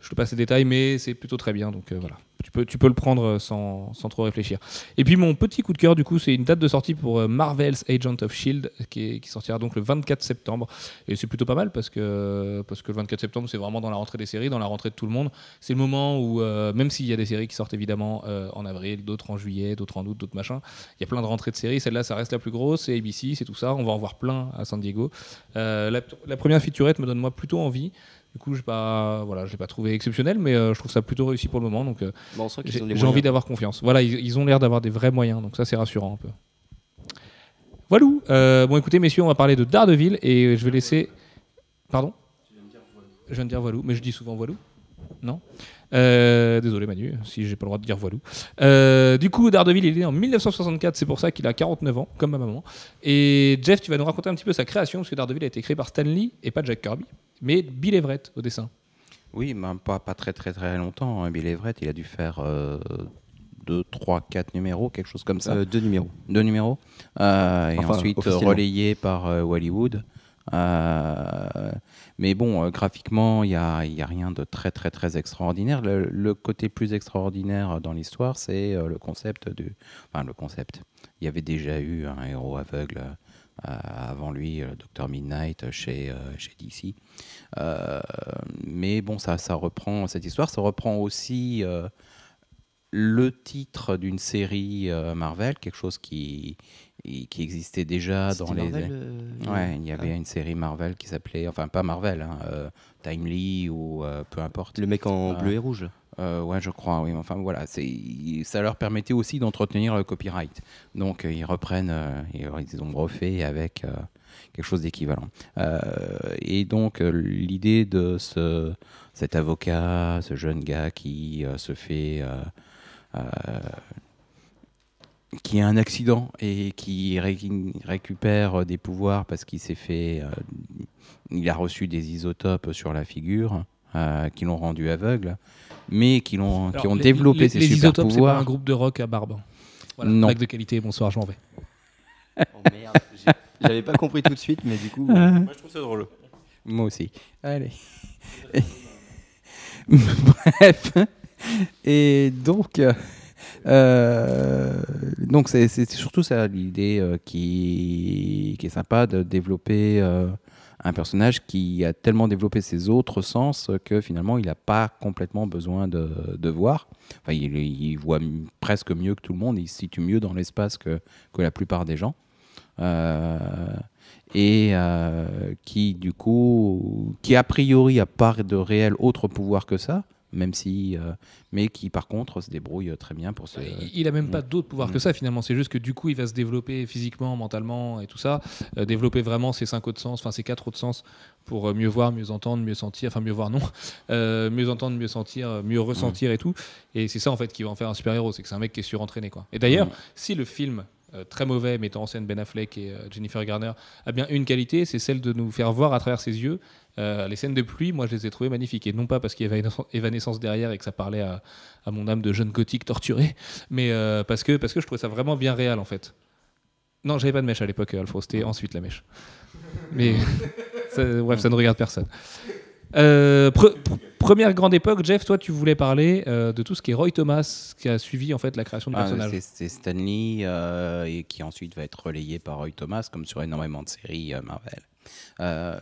je te passe les détails, mais c'est plutôt très bien. Donc euh, voilà. Tu peux, tu peux le prendre sans, sans trop réfléchir. Et puis mon petit coup de cœur, du coup, c'est une date de sortie pour euh, Marvel's Agent of Shield qui, sortira donc le 24 septembre. Et c'est plutôt pas mal parce que, parce que le 24 septembre, c'est vraiment dans la rentrée des séries, dans la rentrée de tout le monde. C'est le moment où, euh, même s'il y a des séries qui sortent évidemment euh, en avril, d'autres en juillet, d'autres en août, d'autres machins, il y a plein de rentrées de séries. Celle-là, ça reste la plus grosse, c'est ABC, c'est tout ça. On va en voir plein à San Diego. Euh, la, la première featurette me donne moi plutôt envie. Du coup, je pas, voilà, je l'ai pas trouvé exceptionnel, mais euh, je trouve ça plutôt réussi pour le moment. Donc, euh, Bon, j'ai envie d'avoir confiance. Voilà, ils, ils ont l'air d'avoir des vrais moyens, donc ça c'est rassurant un peu. Voilà. Euh, bon, écoutez, messieurs, on va parler de Daredevil et je vais laisser. Pardon? Je viens de dire voilou, mais je dis souvent voilou. Non Euh, Désolé Manu, si j'ai pas le droit de dire voilou. Euh, du coup, Daredevil, il est né en 1964, c'est pour ça qu'il a 49 ans, comme ma maman. Et Jeff, tu vas nous raconter un petit peu sa création, parce que Daredevil a été créé par Stan Lee et pas Jack Kirby, mais Bill Everett au dessin. Oui, mais pas, pas très très très longtemps. hein. Bill Everett, il a dû faire 2, 3, 4 numéros, quelque chose comme ça. Euh, deux numéros. Deux numéros. Euh, et Enfin, ensuite relayé par euh, Hollywood. Euh, mais bon, euh, graphiquement, il n'y a, a rien de très très très extraordinaire. Le, côté plus extraordinaire dans l'histoire, c'est euh, le concept du... Enfin, le concept. Il y avait déjà eu un héros aveugle avant lui, le Dr Midnight, chez, chez DC. Mais bon, ça, ça reprend cette histoire. Ça reprend aussi le titre d'une série Marvel, quelque chose qui, qui existait déjà dans les. Marvel, euh, Ouais, il y avait ah. une série Marvel qui s'appelait, enfin pas Marvel, hein, euh, Timely ou euh, peu importe. Le mec en Ah. bleu et rouge. Euh, ouais, je crois, oui. Enfin voilà, c'est, ça leur permettait aussi d'entretenir le copyright. Donc euh, ils reprennent, euh, euh, ils ont refait avec euh, quelque chose d'équivalent. Euh, et donc euh, l'idée de ce, cet avocat, ce jeune gars qui euh, se fait, euh, euh, qui a un accident et qui ré- récupère des pouvoirs parce qu'il s'est fait, euh, il a reçu des isotopes sur la figure. euh, qui l'ont rendu aveugle, mais qui, l'ont, qui ont les- développé les, ces les super isotopes, c'est pas pouvoirs. un groupe de rock à barbe. Voilà, Non. de qualité, bonsoir, je m'en vais. Oh merde, j'avais pas compris tout de suite, mais du coup. Moi, je trouve ça drôle. Moi aussi. Allez. Bref. Et donc, euh, euh, donc c'est, surtout ça l'idée euh, qui, est sympa de développer euh, un personnage qui a tellement développé ses autres sens que finalement il n'a pas complètement besoin de, voir. Enfin, il, voit presque mieux que tout le monde, il se situe mieux dans l'espace que, la plupart des gens. Euh, et euh, qui du coup, qui a priori a pas de réel autre pouvoir que ça, même si, euh, mais qui par contre se débrouille très bien pour se. Il- Il a même pas d'autres pouvoirs que Mm. ça finalement. C'est juste que du coup, il va se développer physiquement, mentalement et tout ça. Euh, développer vraiment ses cinq autres sens, enfin ses quatre autres sens pour euh, mieux voir, mieux entendre, mieux sentir. Enfin, mieux voir, non. Euh, mieux entendre, mieux sentir, mieux ressentir et tout. Et c'est ça en fait qui va en faire un super héros. C'est que c'est un mec qui est surentraîné quoi. Et d'ailleurs, Mm. si le film euh, très mauvais mettant en scène Ben Affleck et euh, Jennifer Garner a bien une qualité, c'est celle de nous faire voir à travers ses yeux euh, les scènes de pluie. Moi, je les ai trouvées magnifiques et non pas parce qu'il y avait une évanescence derrière et que ça parlait à, à mon âme de jeune gothique torturé, mais euh, parce que parce que je trouvais ça vraiment bien réel en fait. Non, j'avais pas de mèche à l'époque, euh, Alfro. C'était ensuite la mèche. Mais ça- bref, ça ne regarde personne. Euh, pre- pr- première grande époque, Jeff, toi, tu voulais parler euh, de tout ce qui est Roy Thomas, qui a suivi en fait la création du Ah, personnage. c'est, c'est Stanley euh, et qui ensuite va être relayé par Roy Thomas, comme sur énormément de séries Marvel. Euh,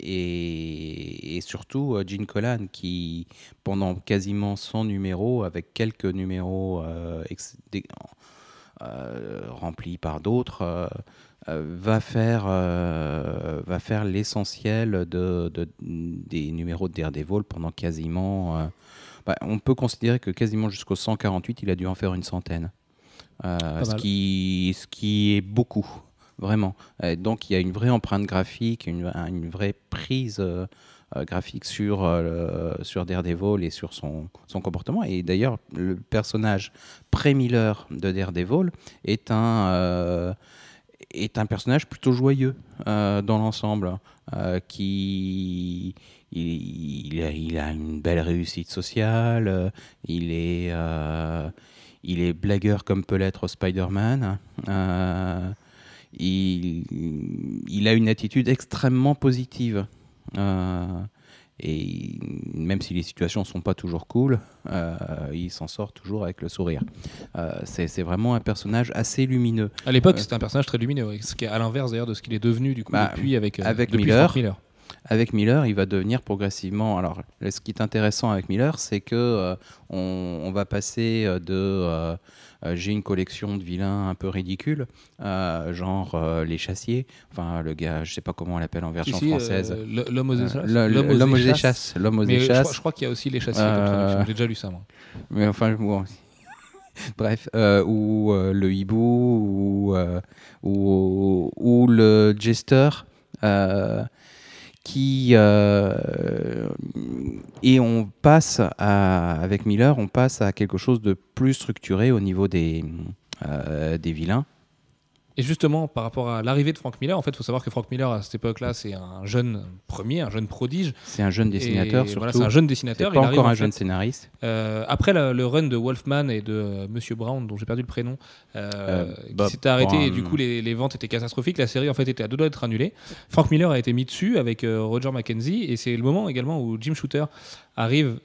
et, et surtout euh, Gene Colan qui, pendant quasiment 100 numéros, avec quelques numéros euh, ex- des- remplis par d'autres, va faire, euh, va faire l'essentiel de, de- des numéros de Daredevil pendant quasiment. euh, bah, on peut considérer que quasiment jusqu'au 148, il a dû en faire une centaine. Euh, ce, mal. qui, ce qui est beaucoup, vraiment. Donc il y a une vraie empreinte graphique, une, un- une vraie prise euh, euh, graphique sur, euh, sur Daredevil et sur son, son comportement. Et d'ailleurs, le personnage pré-Miller de Daredevil est un, est un personnage plutôt joyeux dans l'ensemble, qui il, a, une belle réussite sociale, il est, il est blagueur comme peut l'être Spider-Man. Il, il a une attitude extrêmement positive. euh, et même si les situations ne sont pas toujours cool, euh, il s'en sort toujours avec le sourire. Euh, c'est vraiment un personnage assez lumineux. À l'époque, c'était un personnage très lumineux, ce qui est à l'inverse d'ailleurs de ce qu'il est devenu du coup Bah, depuis avec, avec depuis Miller. Avec Miller, il va devenir progressivement. Alors, ce qui est intéressant avec Miller, c'est que euh, on, on va passer de j'ai une collection de vilains un peu ridicules, euh, genre euh, les chassiers. Enfin, le gars, je sais pas comment on l'appelle en version Si, si, française. euh, L'homme aux Euh, échasses. L'homme aux échasses. L'homme aux Mais je crois, je crois qu'il y a aussi les chassiers Euh. J'ai déjà lu ça moi. Mais enfin, bon. Bref, euh, ou euh, le hibou, ou, euh, ou, ou le jester, euh, qui euh, et on passe à, avec Miller, on passe à quelque chose de plus structuré au niveau des euh, des vilains. Et justement, par rapport à l'arrivée de Frank Miller, en fait, il faut savoir que Frank Miller, à cette époque-là, c'est un jeune premier, un jeune prodige. C'est un jeune dessinateur Et surtout. Voilà, c'est un jeune dessinateur. pas Il encore en un fait, jeune scénariste. euh, après la- le run de Wolfman et de euh, Monsieur Brown, dont j'ai perdu le prénom, euh, Euh, qui s'était arrêté et du coup les, les ventes étaient catastrophiques. La série en fait était à deux doigts d'être annulée. Frank Miller a été mis dessus avec Roger McKenzie et c'est le moment également où Jim Shooter arrive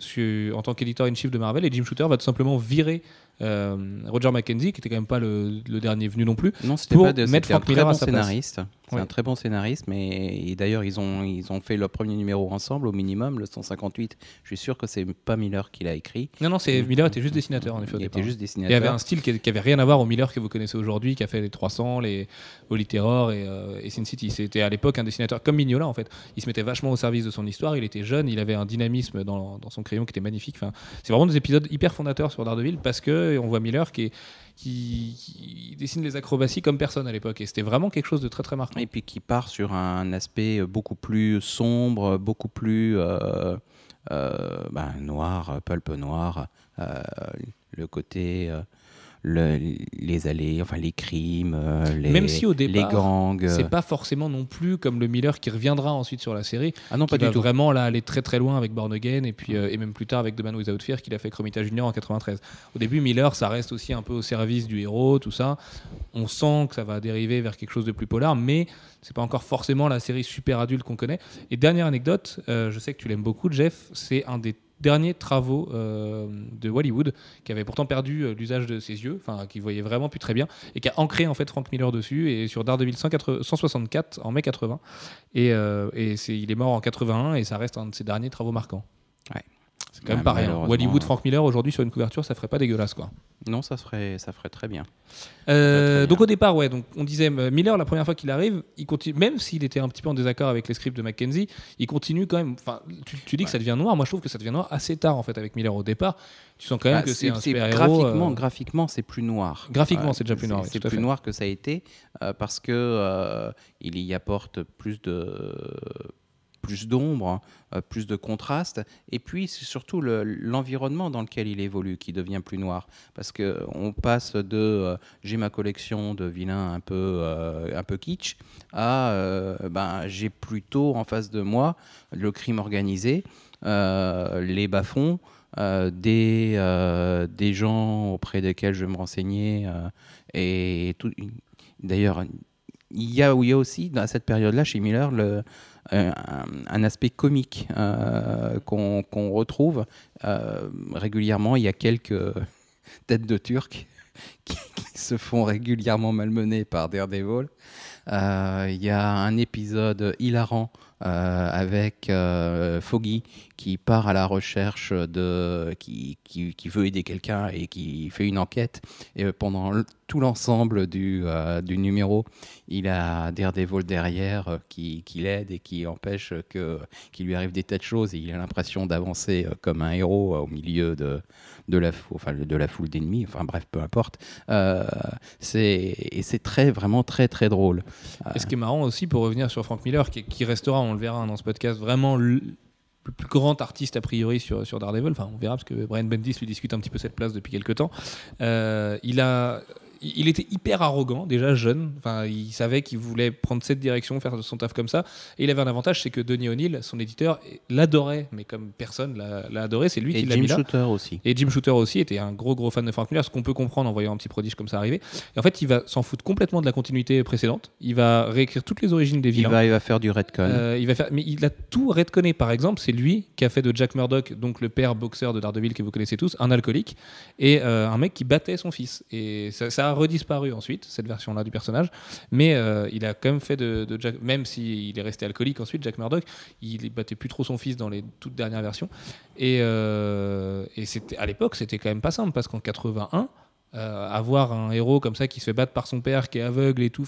en tant qu'éditeur in chief de Marvel et Jim Shooter va tout simplement virer Roger McKenzie, qui était quand même pas le, le dernier venu non plus. Non, c'était pour pas de, mettre Frank très Miller à place. scénariste. C'est Oui. un très bon scénariste, mais et d'ailleurs ils ont ils ont fait le premier numéro ensemble au minimum, le 158. Je suis sûr que c'est pas Miller qui l'a écrit. Non, non, c'est Miller était juste dessinateur en effet. au Il départ. était juste Il y dessinateur. avait un style qui, qui avait rien à voir au Miller que vous connaissez aujourd'hui, qui a fait les 300, les Holy Terror et, euh, et Sin City. C'était à l'époque un dessinateur comme Mignola en fait. Il se mettait vachement au service de son histoire. Il était jeune, il avait un dynamisme dans, dans son crayon qui était magnifique. Enfin, c'est vraiment des épisodes hyper fondateurs sur Daredevil parce que on voit Miller qui, dessine les acrobaties comme personne à l'époque et c'était vraiment quelque chose de très très marquant. Et puis qui part sur un aspect beaucoup plus sombre, beaucoup plus euh, euh, ben, noir, pulp noir, euh, le côté, le- les allées, enfin les crimes, euh, les, Même si au les départ, gangs. C'est pas forcément non plus comme le Miller qui reviendra ensuite sur la série. Ah non, pas du tout. vraiment là aller très très loin avec Born Again et puis euh, et même plus tard avec The Man Without Fear qu'il a fait avec Romita Junior en 93. Au début Miller ça reste aussi un peu au service du héros tout ça. On sent que ça va dériver vers quelque chose de plus polar mais c'est pas encore forcément la série super adulte qu'on connaît. Et dernière anecdote, euh, je sais que tu l'aimes beaucoup Jeff, c'est un des derniers travaux euh, de Hollywood qui avait pourtant perdu euh, l'usage de ses yeux, enfin qui voyait vraiment plus très bien et qui a ancré en fait Frank Miller dessus et sur Daredevil 180 164 en mai 80 et, euh, et il est mort en 81 et ça reste un de ses derniers travaux marquants. C'est quand même Ouais, pas rien. Hollywood, Frank Miller aujourd'hui sur une couverture, ça ferait pas dégueulasse quoi. Non, ça ferait, ça ferait très bien. Euh, très donc bien. au départ, ouais, donc on disait euh, Miller la première fois qu'il arrive, il continue, même s'il était un petit peu en désaccord avec les scripts de Mackenzie, il continue quand même. Enfin, tu, tu dis que ça devient noir. Moi, je trouve que ça devient noir assez tard en fait avec Miller au départ. Tu sens quand même Bah, que c'est un super graphiquement, héros. graphiquement, c'est plus noir. Graphiquement, c'est déjà plus noir, C'est plus noir que ça a été euh, parce que euh, il y apporte plus de plus d'ombre, euh, plus de contraste, et puis c'est surtout le- l'environnement dans lequel il évolue qui devient plus noir, parce que on passe de euh, j'ai ma collection de vilains un peu euh, un peu kitsch à ben j'ai plutôt en face de moi le crime organisé, les bas-fonds, des, des gens auprès desquels je vais me renseigner. et tout. D'ailleurs, il y, a, il y a aussi, dans cette période-là, chez Miller, le, un, un aspect comique euh, qu'on retrouve euh, régulièrement. Il y a quelques têtes de Turcs qui, se font régulièrement malmener par Daredevil. Euh, Il y a un épisode hilarant euh, avec euh, Foggy qui part à la recherche de. qui, qui, veut aider quelqu'un et qui fait une enquête. Et euh, pendant tout l'ensemble du, du numéro, il a Daredevil derrière qui, qui l'aide et qui empêche qu'il lui arrive des tas de choses et il a l'impression d'avancer comme un héros au milieu de, de, la, de la foule d'ennemis. Enfin bref, peu importe. Euh, et c'est très, vraiment très très drôle. Et ce qui est marrant aussi, pour revenir sur Frank Miller, qui, restera, on le verra dans ce podcast, vraiment le, le plus grand artiste a priori sur, sur Daredevil. Enfin, on verra parce que Brian Bendis lui discute un petit peu cette place depuis quelques temps. Euh, il a. Il était hyper arrogant, déjà jeune. Enfin, il savait qu'il voulait prendre cette direction, faire son taf comme ça. Et il avait un avantage, c'est que Denis O'Neill, son éditeur, l'adorait, mais comme personne l'a adoré, c'est lui Et qui l'a Jim mis là. Shooter aussi. Et Jim Shooter aussi était un gros gros fan de Frank Miller, ce qu'on peut comprendre en voyant un petit prodige comme ça arriver. Et en fait, il va s'en foutre complètement de la continuité précédente. Il va réécrire toutes les origines des Il vilains. va, il va faire du redcon. Euh, il va faire, mais il a tout redconné. Par exemple, c'est lui qui a fait de Jack Murdoch, donc le père boxeur de Daredevil que vous connaissez tous, un alcoolique et euh, un mec qui battait son fils. Et ça, ça redisparu ensuite, cette version-là du personnage. Mais euh, il a quand même fait de, de Jack, même s'il est resté alcoolique ensuite, Jack Murdoch, il battait plus trop son fils dans les toutes dernières versions. Et, euh, et à l'époque, c'était quand même pas simple parce qu'en 81. euh, avoir un héros comme ça qui se fait battre par son père, qui est aveugle et tout,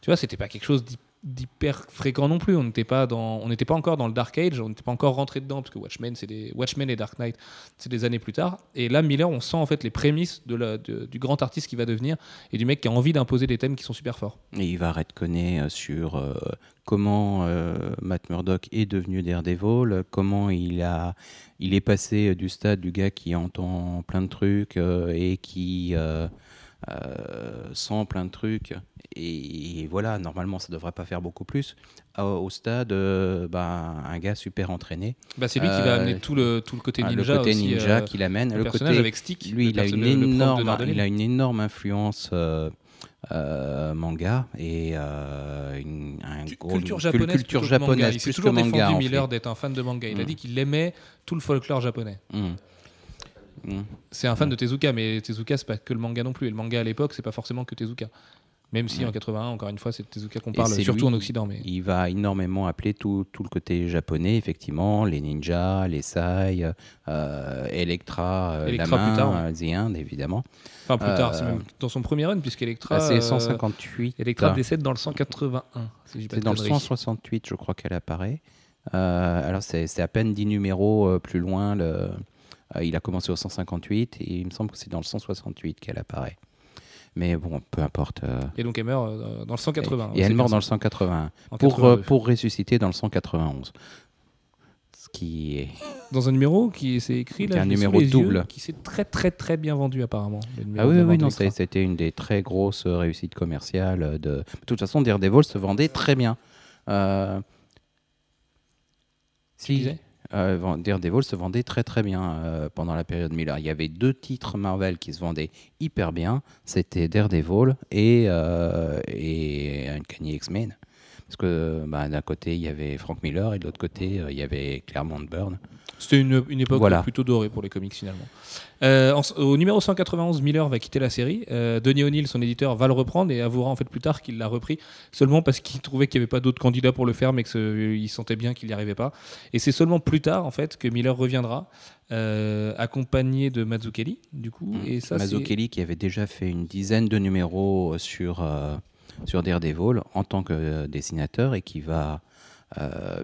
tu vois, c'était pas quelque chose d'hy- d'hyper fréquent non plus. On n'était pas dans, on n'était pas encore dans le Dark Age, on n'était pas encore rentré dedans parce que Watchmen, c'est des Watchmen et Dark Knight, c'est des années plus tard. Et là, Miller, on sent en fait les prémices de la, du grand artiste qui va devenir et du mec qui a envie d'imposer des thèmes qui sont super forts. Et il va redconner euh, sur euh, comment euh, Matt Murdock est devenu Daredevil, comment il, a, il est passé du stade du gars qui entend plein de trucs et qui sent plein de trucs. Et, voilà, normalement, ça devrait pas faire beaucoup plus. Au, au stade, euh, bah, un gars super entraîné. Bah, c'est lui qui va Euh, amener tout le tout le côté Ah, ninja le côté aussi, ninja euh, qui l'amène. le, Le personnage côté, avec Stick. lui, il a, une énorme, il a une énorme influence euh, euh, manga et euh, une un Cu- gros- culture cul- japonaise, culture plutôt que manga. japonaise Il s'est plus que toujours manga. défendu en Miller fait. d'être un fan de manga. Il a Mm. dit qu'il aimait tout le folklore japonais. Mm. Mm. C'est un fan de Tezuka, mais Tezuka, c'est pas que le manga non plus. Et le manga à l'époque, c'est pas forcément que Tezuka. Même si Ouais. en 81, encore une fois, c'est Tezuka qu'on parle, surtout en Occident. Mais... Il va énormément appeler tout, tout le côté japonais, effectivement, les ninjas, les sai, euh, Electra, euh, Electra la plus main, tard, ouais. euh, The évidemment. Enfin, plus tard, c'est même dans son premier run, puisqu'Electra. Ah, c'est euh, 158. Electra décède dans le 181. Si je dis pas C'est dans le conneries. 168, je crois qu'elle apparaît. Alors, c'est c'est à peine 10 numéros plus loin. Le, il a commencé au 158 et il me semble que c'est dans le 168 qu'elle apparaît. Mais bon, peu importe. euh, Et donc elle meurt euh, dans le 180. et c'est elle meurt dans le ça. 181 En pour, 82. euh, pour ressusciter dans le 191. Ce qui est. Dans un numéro qui s'est écrit là, un numéro yeux, double. qui s'est très très très bien vendu apparemment. Ah oui, oui, non, c'était une des très grosses réussites commerciales. De... de toute façon, Daredevil se vendait très bien. Euh, disais Euh, Daredevil se vendait très très bien euh, pendant la période Miller. Il y avait deux titres Marvel qui se vendaient hyper bien. C'était Daredevil et, euh, et Uncanny X-Men. Parce que bah, d'un côté, il y avait Frank Miller et de l'autre côté, euh, il y avait Claremont Byrne. C'était une, une époque Voilà. plutôt dorée pour les comics finalement. Euh, en- au numéro 191, Miller va quitter la série. Euh, Denis O'Neill, son éditeur, va le reprendre et avouera en fait plus tard qu'il l'a repris seulement parce qu'il trouvait qu'il n'y avait pas d'autres candidats pour le faire, mais qu'il sentait bien qu'il n'y arrivait pas. Et c'est seulement plus tard en fait que Miller reviendra, euh, accompagné de Mazzucchelli, du coup. Et ça, c'est- Mazzucchelli qui avait déjà fait une dizaine de numéros sur, euh, sur Daredevil en tant que dessinateur et qui va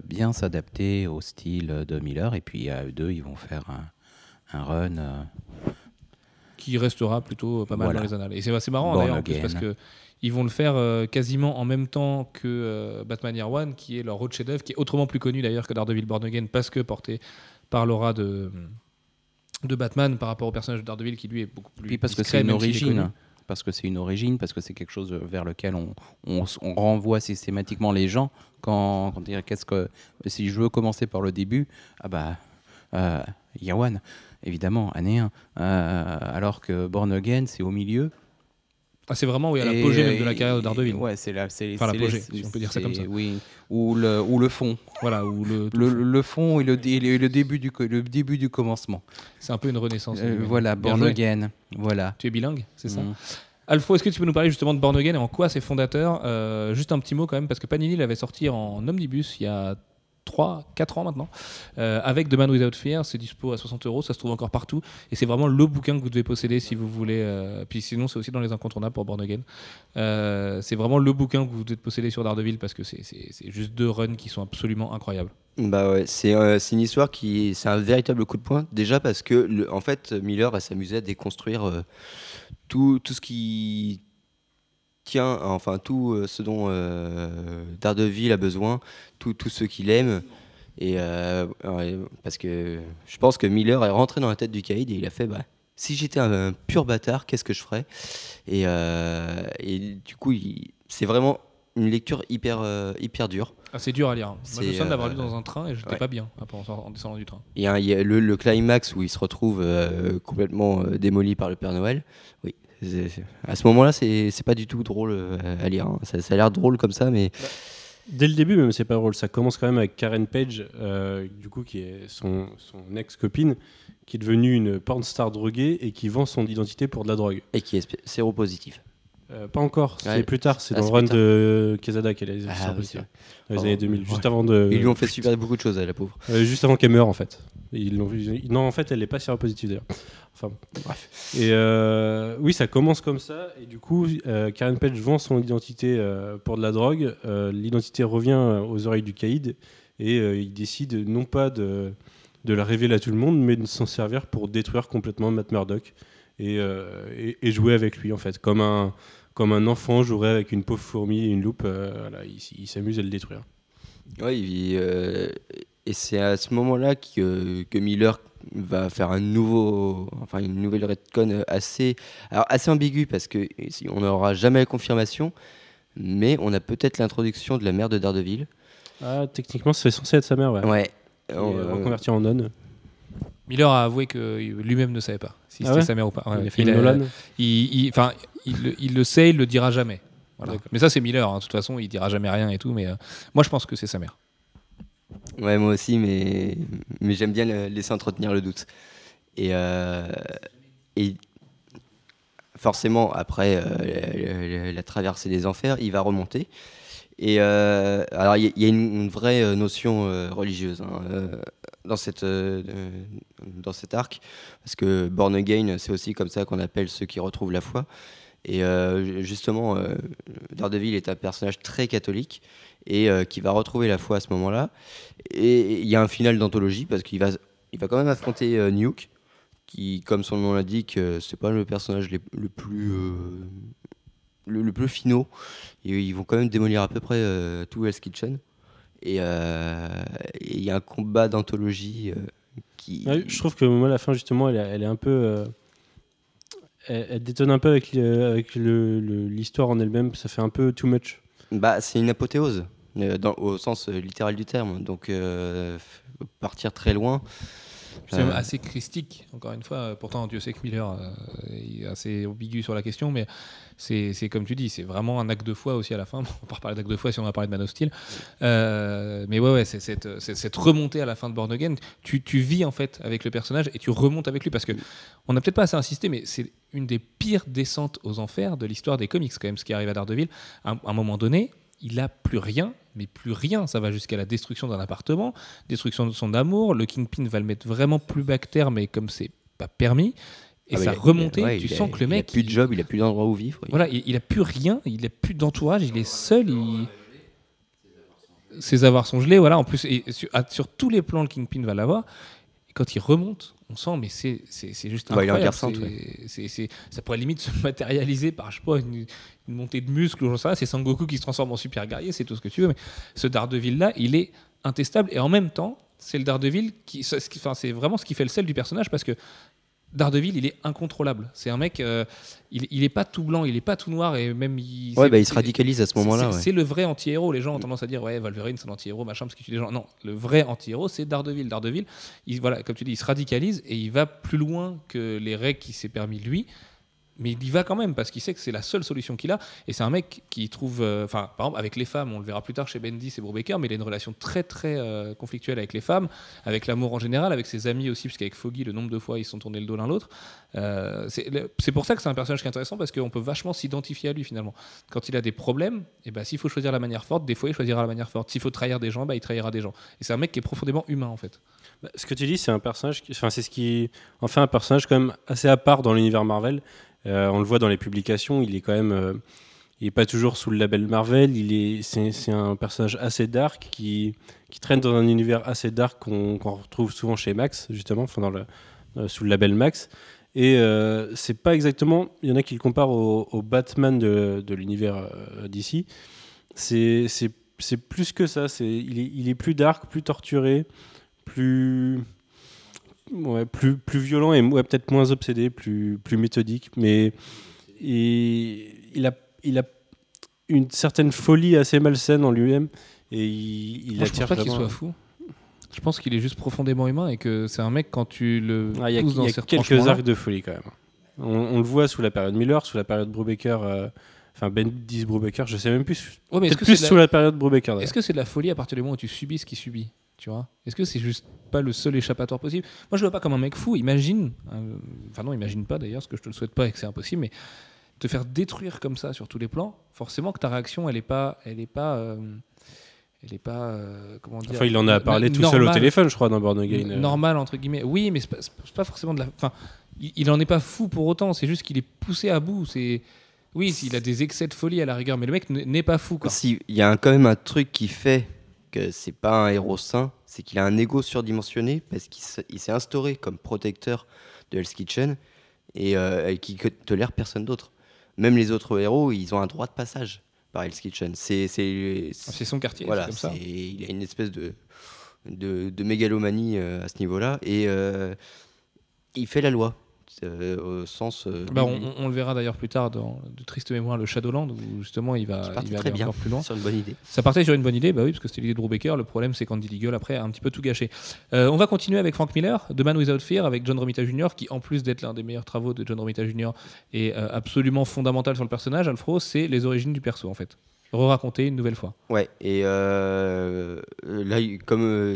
bien s'adapter au style de Miller. Et puis à eux deux, ils vont faire un, un run. euh, qui restera plutôt pas mal Voilà. dans les annales. Et c'est assez marrant d'ailleurs parce que ils vont le faire euh, quasiment en même temps que euh, Batman Year One, qui est leur autre chef-d'œuvre, qui est autrement plus connu d'ailleurs que Daredevil Born Again, parce que porté par l'aura de de Batman par rapport au personnage de Daredevil qui lui est beaucoup plus Puis parce que c'est une origine. Parce que c'est une origine, parce que c'est quelque chose vers lequel on, renvoie systématiquement les gens quand, quand dire qu'est-ce que si je veux commencer par le début, ah bah euh, One, évidemment, année 1. Euh, alors que Born Again, c'est au milieu. Ah, c'est vraiment oui, à l'apogée même de la carrière de Daredevil. Ouais, c'est là, c'est Enfin, l'apogée, si on peut dire ça comme ça. Oui, ou le ou le fond, Voilà, où le, le, le fond et le, et le début du le début du commencement. c'est un peu une renaissance. Euh, voilà, Born. Again, voilà. Tu es bilingue, c'est ça Mm. Alfo, est-ce que tu peux nous parler justement de Born Again et en quoi c'est fondateur Euh, Juste un petit mot quand même, parce que Panini l'avait sorti en omnibus il y a 3, 4 ans maintenant, euh, avec The Man Without Fear. C'est dispo à 60 euros, ça se trouve encore partout. Et c'est vraiment le bouquin que vous devez posséder si vous voulez. euh, puis sinon, c'est aussi dans les incontournables pour Born Again. Euh, c'est vraiment le bouquin que vous devez posséder sur Daredevil parce que c'est- juste deux runs qui sont absolument incroyables. Bah ouais, c'est euh, c'est une histoire qui c'est un véritable coup de poing déjà parce que en fait Miller elle s'amusait à déconstruire tout, tout ce qui tient enfin tout euh, ce dont euh, Daredevil a besoin, tout, tout ce qu'il aime et euh, parce que je pense que Miller est rentré dans la tête du Caïd et il a fait bah si j'étais un, un pur bâtard, qu'est-ce que je ferais? Et, et du coup, c'est vraiment une lecture hyper, euh, hyper dure. Ah, c'est dur à lire. Moi, je me souviens euh, lu dans un train et j'étais ouais. pas bien après, en, en descendant du train. Il y a, un- il y a le, le climax où il se retrouve euh, complètement euh, démoli par le Père Noël. Oui. À ce moment-là, c'est pas du tout drôle euh, à lire. hein. Ça, ça a l'air drôle comme ça, mais Dès le début, même, c'est pas drôle. Ça commence quand même avec Karen Page, euh, du coup, qui est son, son ex-copine, qui est devenue une porn star droguée et qui vend son identité pour de la drogue. et qui est séropositif. Euh, pas encore, c'est Ouais. plus tard, c'est Ah, dans le run tard. de Quesada qu'elle a Ah, sorti oui, dans les Oh, années 2000, juste avant de. Ils lui ont fait super beaucoup de choses à la pauvre. Euh, juste avant qu'elle meure en fait. Ils Non, en fait, elle n'est pas séropositive d'ailleurs. Enfin, bref. Et euh, oui, ça commence comme ça. Et du coup, Karen Page vend son identité pour de la drogue. L'identité revient aux oreilles du caïd. Et il décide non pas de, de la révéler à tout le monde, mais de s'en servir pour détruire complètement Matt Murdock. Et, et- et jouer avec lui en fait. Comme un, comme un enfant jouerait avec une pauvre fourmi et une loupe. euh, voilà, il, s'amuse à le détruire. Il- euh, et c'est à ce moment-là que, que Miller va faire un nouveau, enfin une nouvelle retcon assez, alors assez ambiguë parce que on n'aura jamais la confirmation, mais on a peut-être l'introduction de la mère de Daredevil. Ah, techniquement, c'est censé être sa mère, ouais. Ouais. Et Euh, reconverti en nonne. Miller a avoué que lui-même ne savait pas si Ah c'était ouais sa mère ou pas. Ouais, il a fait il une a- il, il- il, le- il le sait, il le dira jamais. Voilà. Mais ça, c'est Miller. hein. De toute façon, il dira jamais rien et tout. Mais euh, moi, je pense que c'est sa mère. Ouais, moi aussi, mais, mais j'aime bien le- laisser entretenir le doute. Et, euh, et forcément, après euh, la, traversée des enfers, il va remonter. Et alors, il y, a- il y a une, une vraie notion religieuse hein, dans, cette, euh, dans cet arc, parce que Born Again, c'est aussi comme ça qu'on appelle ceux qui retrouvent la foi. Et euh, justement, euh, Daredevil est un personnage très catholique et euh, qui va retrouver la foi à ce moment-là. Et il y a un final d'anthologie parce qu'il va, il va quand même affronter Nuke, qui, comme son nom l'indique, c'est pas le personnage le plus le, plus finaux. Et ils vont quand même démolir à peu près tout Hell's Kitchen. Et il y a un combat d'anthologie qui. Je trouve que la fin, justement, elle est un peu. Elle, détonne un peu avec, l'histoire en elle-même. Ça fait un peu too much. Bah, c'est une apothéose, euh, au sens euh, littéral du terme. Donc, euh, partir très loin. C'est Euh, assez christique, encore une fois. Pourtant, Dieu sait que Miller euh, est assez ambigu sur la question, mais c'est comme tu dis, c'est vraiment un acte de foi aussi à la fin. On va pas reparler d'acte de foi si on va parler de Man of Steel. Euh, mais ouais, ouais c'est cette, cette remontée à la fin de Born Again. Tu, tu vis en fait avec le personnage et tu remontes avec lui parce que on n'a peut-être pas assez insisté, mais c'est une des pires descentes aux enfers de l'histoire des comics, quand même, ce qui arrive à Daredevil. À un, à un moment donné, il a plus rien, mais plus rien. Ça va jusqu'à la destruction d'un appartement, destruction de son amour. Le Kingpin va le mettre vraiment plus bactère, mais comme c'est pas permis. Et ah, ça remontée, ouais, tu a- sens que le mec. Il a plus de job, il a plus d'endroit où vivre. voilà, il, il a plus rien, il a plus d'entourage, il est seul. Il... Ses avoirs sont gelés, voilà. En plus, et sur, à- sur tous les plans, le Kingpin va l'avoir. Quand il remonte, on sent, mais c'est juste Bah, il est en incroyable. guerre sainte, C'est- c'est- c'est- ça pourrait limite se matérialiser par, je sais pas, une, une montée de muscles ou rien. C'est Sangoku qui se transforme en super guerrier, c'est tout ce que tu veux. Mais ce Daredevil-là, il est intestable. Et en même temps, c'est le Daredevil qui. Enfin, c'est vraiment ce qui fait le sel du personnage parce que Daredevil, il est incontrôlable. C'est un mec, euh, il, il est pas tout blanc, il est pas tout noir et même il. Ouais, bah, il se radicalise à ce moment-là. C'est ouais. le vrai anti-héros. Les gens ont tendance à dire ouais, Wolverine c'est un anti-héros, machin, parce qu'il tue les gens. Non, le vrai anti-héros c'est Daredevil. Daredevil, il, voilà, comme tu dis, il se radicalise et il va plus loin que les règles qui s'est permis lui. Mais il y va quand même parce qu'il sait que c'est la seule solution qu'il a. Et c'est un mec qui trouve, euh, enfin, par exemple, avec les femmes, on le verra plus tard chez Bendis et Brubaker, mais il a une relation très très euh, conflictuelle avec les femmes, avec l'amour en général, avec ses amis aussi, puisqu'avec Foggy, le nombre de fois ils se sont tournés le dos l'un l'autre. Euh, c'est c'est pour ça que c'est un personnage qui est intéressant parce qu'on peut vachement s'identifier à lui finalement. Quand il a des problèmes, et ben, s'il faut choisir la manière forte, des fois il choisira la manière forte. S'il faut trahir des gens, bah, il trahira des gens. Et c'est un mec qui est profondément humain en fait. Bah, Ce que tu dis, c'est un personnage, enfin c'est ce qui en fait un personnage quand même assez à part dans l'univers Marvel. Euh, on le voit dans les publications, il est quand même, euh, il est pas toujours sous le label Marvel. Il est, c'est, un personnage assez dark qui, traîne dans un univers assez dark qu'on, retrouve souvent chez Max justement, euh, sous le label Max. Et euh, c'est pas exactement, il y en a qui le comparent au, Batman de, l'univers d'ici. C'est, plus que ça. Il, est, il est plus dark, plus torturé, plus ouais, plus plus violent et ouais, peut-être moins obsédé, plus plus méthodique, mais et il a il a une certaine folie assez malsaine en lui-même et il, il Moi, je pense attire pas qu'il soit fou. Je pense qu'il est juste profondément humain et que c'est un mec quand tu le Ah, Il y a, dans y quelques arcs de folie quand même. On, on le voit sous la période Miller, sous la période Brubaker, euh, enfin Bendis Brubaker, je sais même plus. Ouais, mais est-ce Peut-être que plus sous la- période Brubaker. Est-ce que c'est de la folie à partir du moment où tu subis ce qu'il subit? Tu vois Est-ce que c'est juste pas le seul échappatoire possible? Moi, je le vois pas comme un mec fou. Imagine, euh, enfin non, imagine pas d'ailleurs, parce que je te le souhaite pas et que c'est impossible, mais te faire détruire comme ça sur tous les plans, forcément que ta réaction, elle est pas, elle est pas, euh, elle est pas, euh, comment dire Enfin, il en a parlé tout seul au téléphone, je crois, dans Born Again. normal entre guillemets. Oui, mais c'est pas, pas forcément de la. Enfin, il, il en est pas fou pour autant. C'est juste qu'il est poussé à bout. C'est oui, il a des excès de folie à la rigueur, mais le mec n'est pas fou. Quoi. Si, il y a un- quand même un truc qui fait que c'est pas un héros sain, c'est qu'il a un ego surdimensionné parce qu'il s'est instauré comme protecteur de Hell's Kitchen et, euh, qui tolère personne d'autre. Même les autres héros, ils ont un droit de passage par Hell's Kitchen. C'est, C'est son quartier, voilà, comme ça. il a une espèce de, de, de mégalomanie euh, à ce niveau-là et euh, il fait la loi euh, au sens. euh, Bah, on, le verra d'ailleurs plus tard dans de tristes mémoires, le Shadowland, où justement il va, il va aller bien encore plus loin. sur une bonne idée. Ça partait sur une bonne idée, bah oui, parce que c'était l'idée de Brubaker. Le problème, c'est qu'Andy Deagle, après, a un petit peu tout gâché. Euh, on va continuer avec Frank Miller, The Man Without Fear, avec John Romita Jr., qui, en plus d'être l'un des meilleurs travaux de John Romita Jr., est absolument fondamental sur le personnage. Alfro, c'est les origines du perso, en fait. Re-raconter une nouvelle fois. Ouais, et euh, là, comme, euh,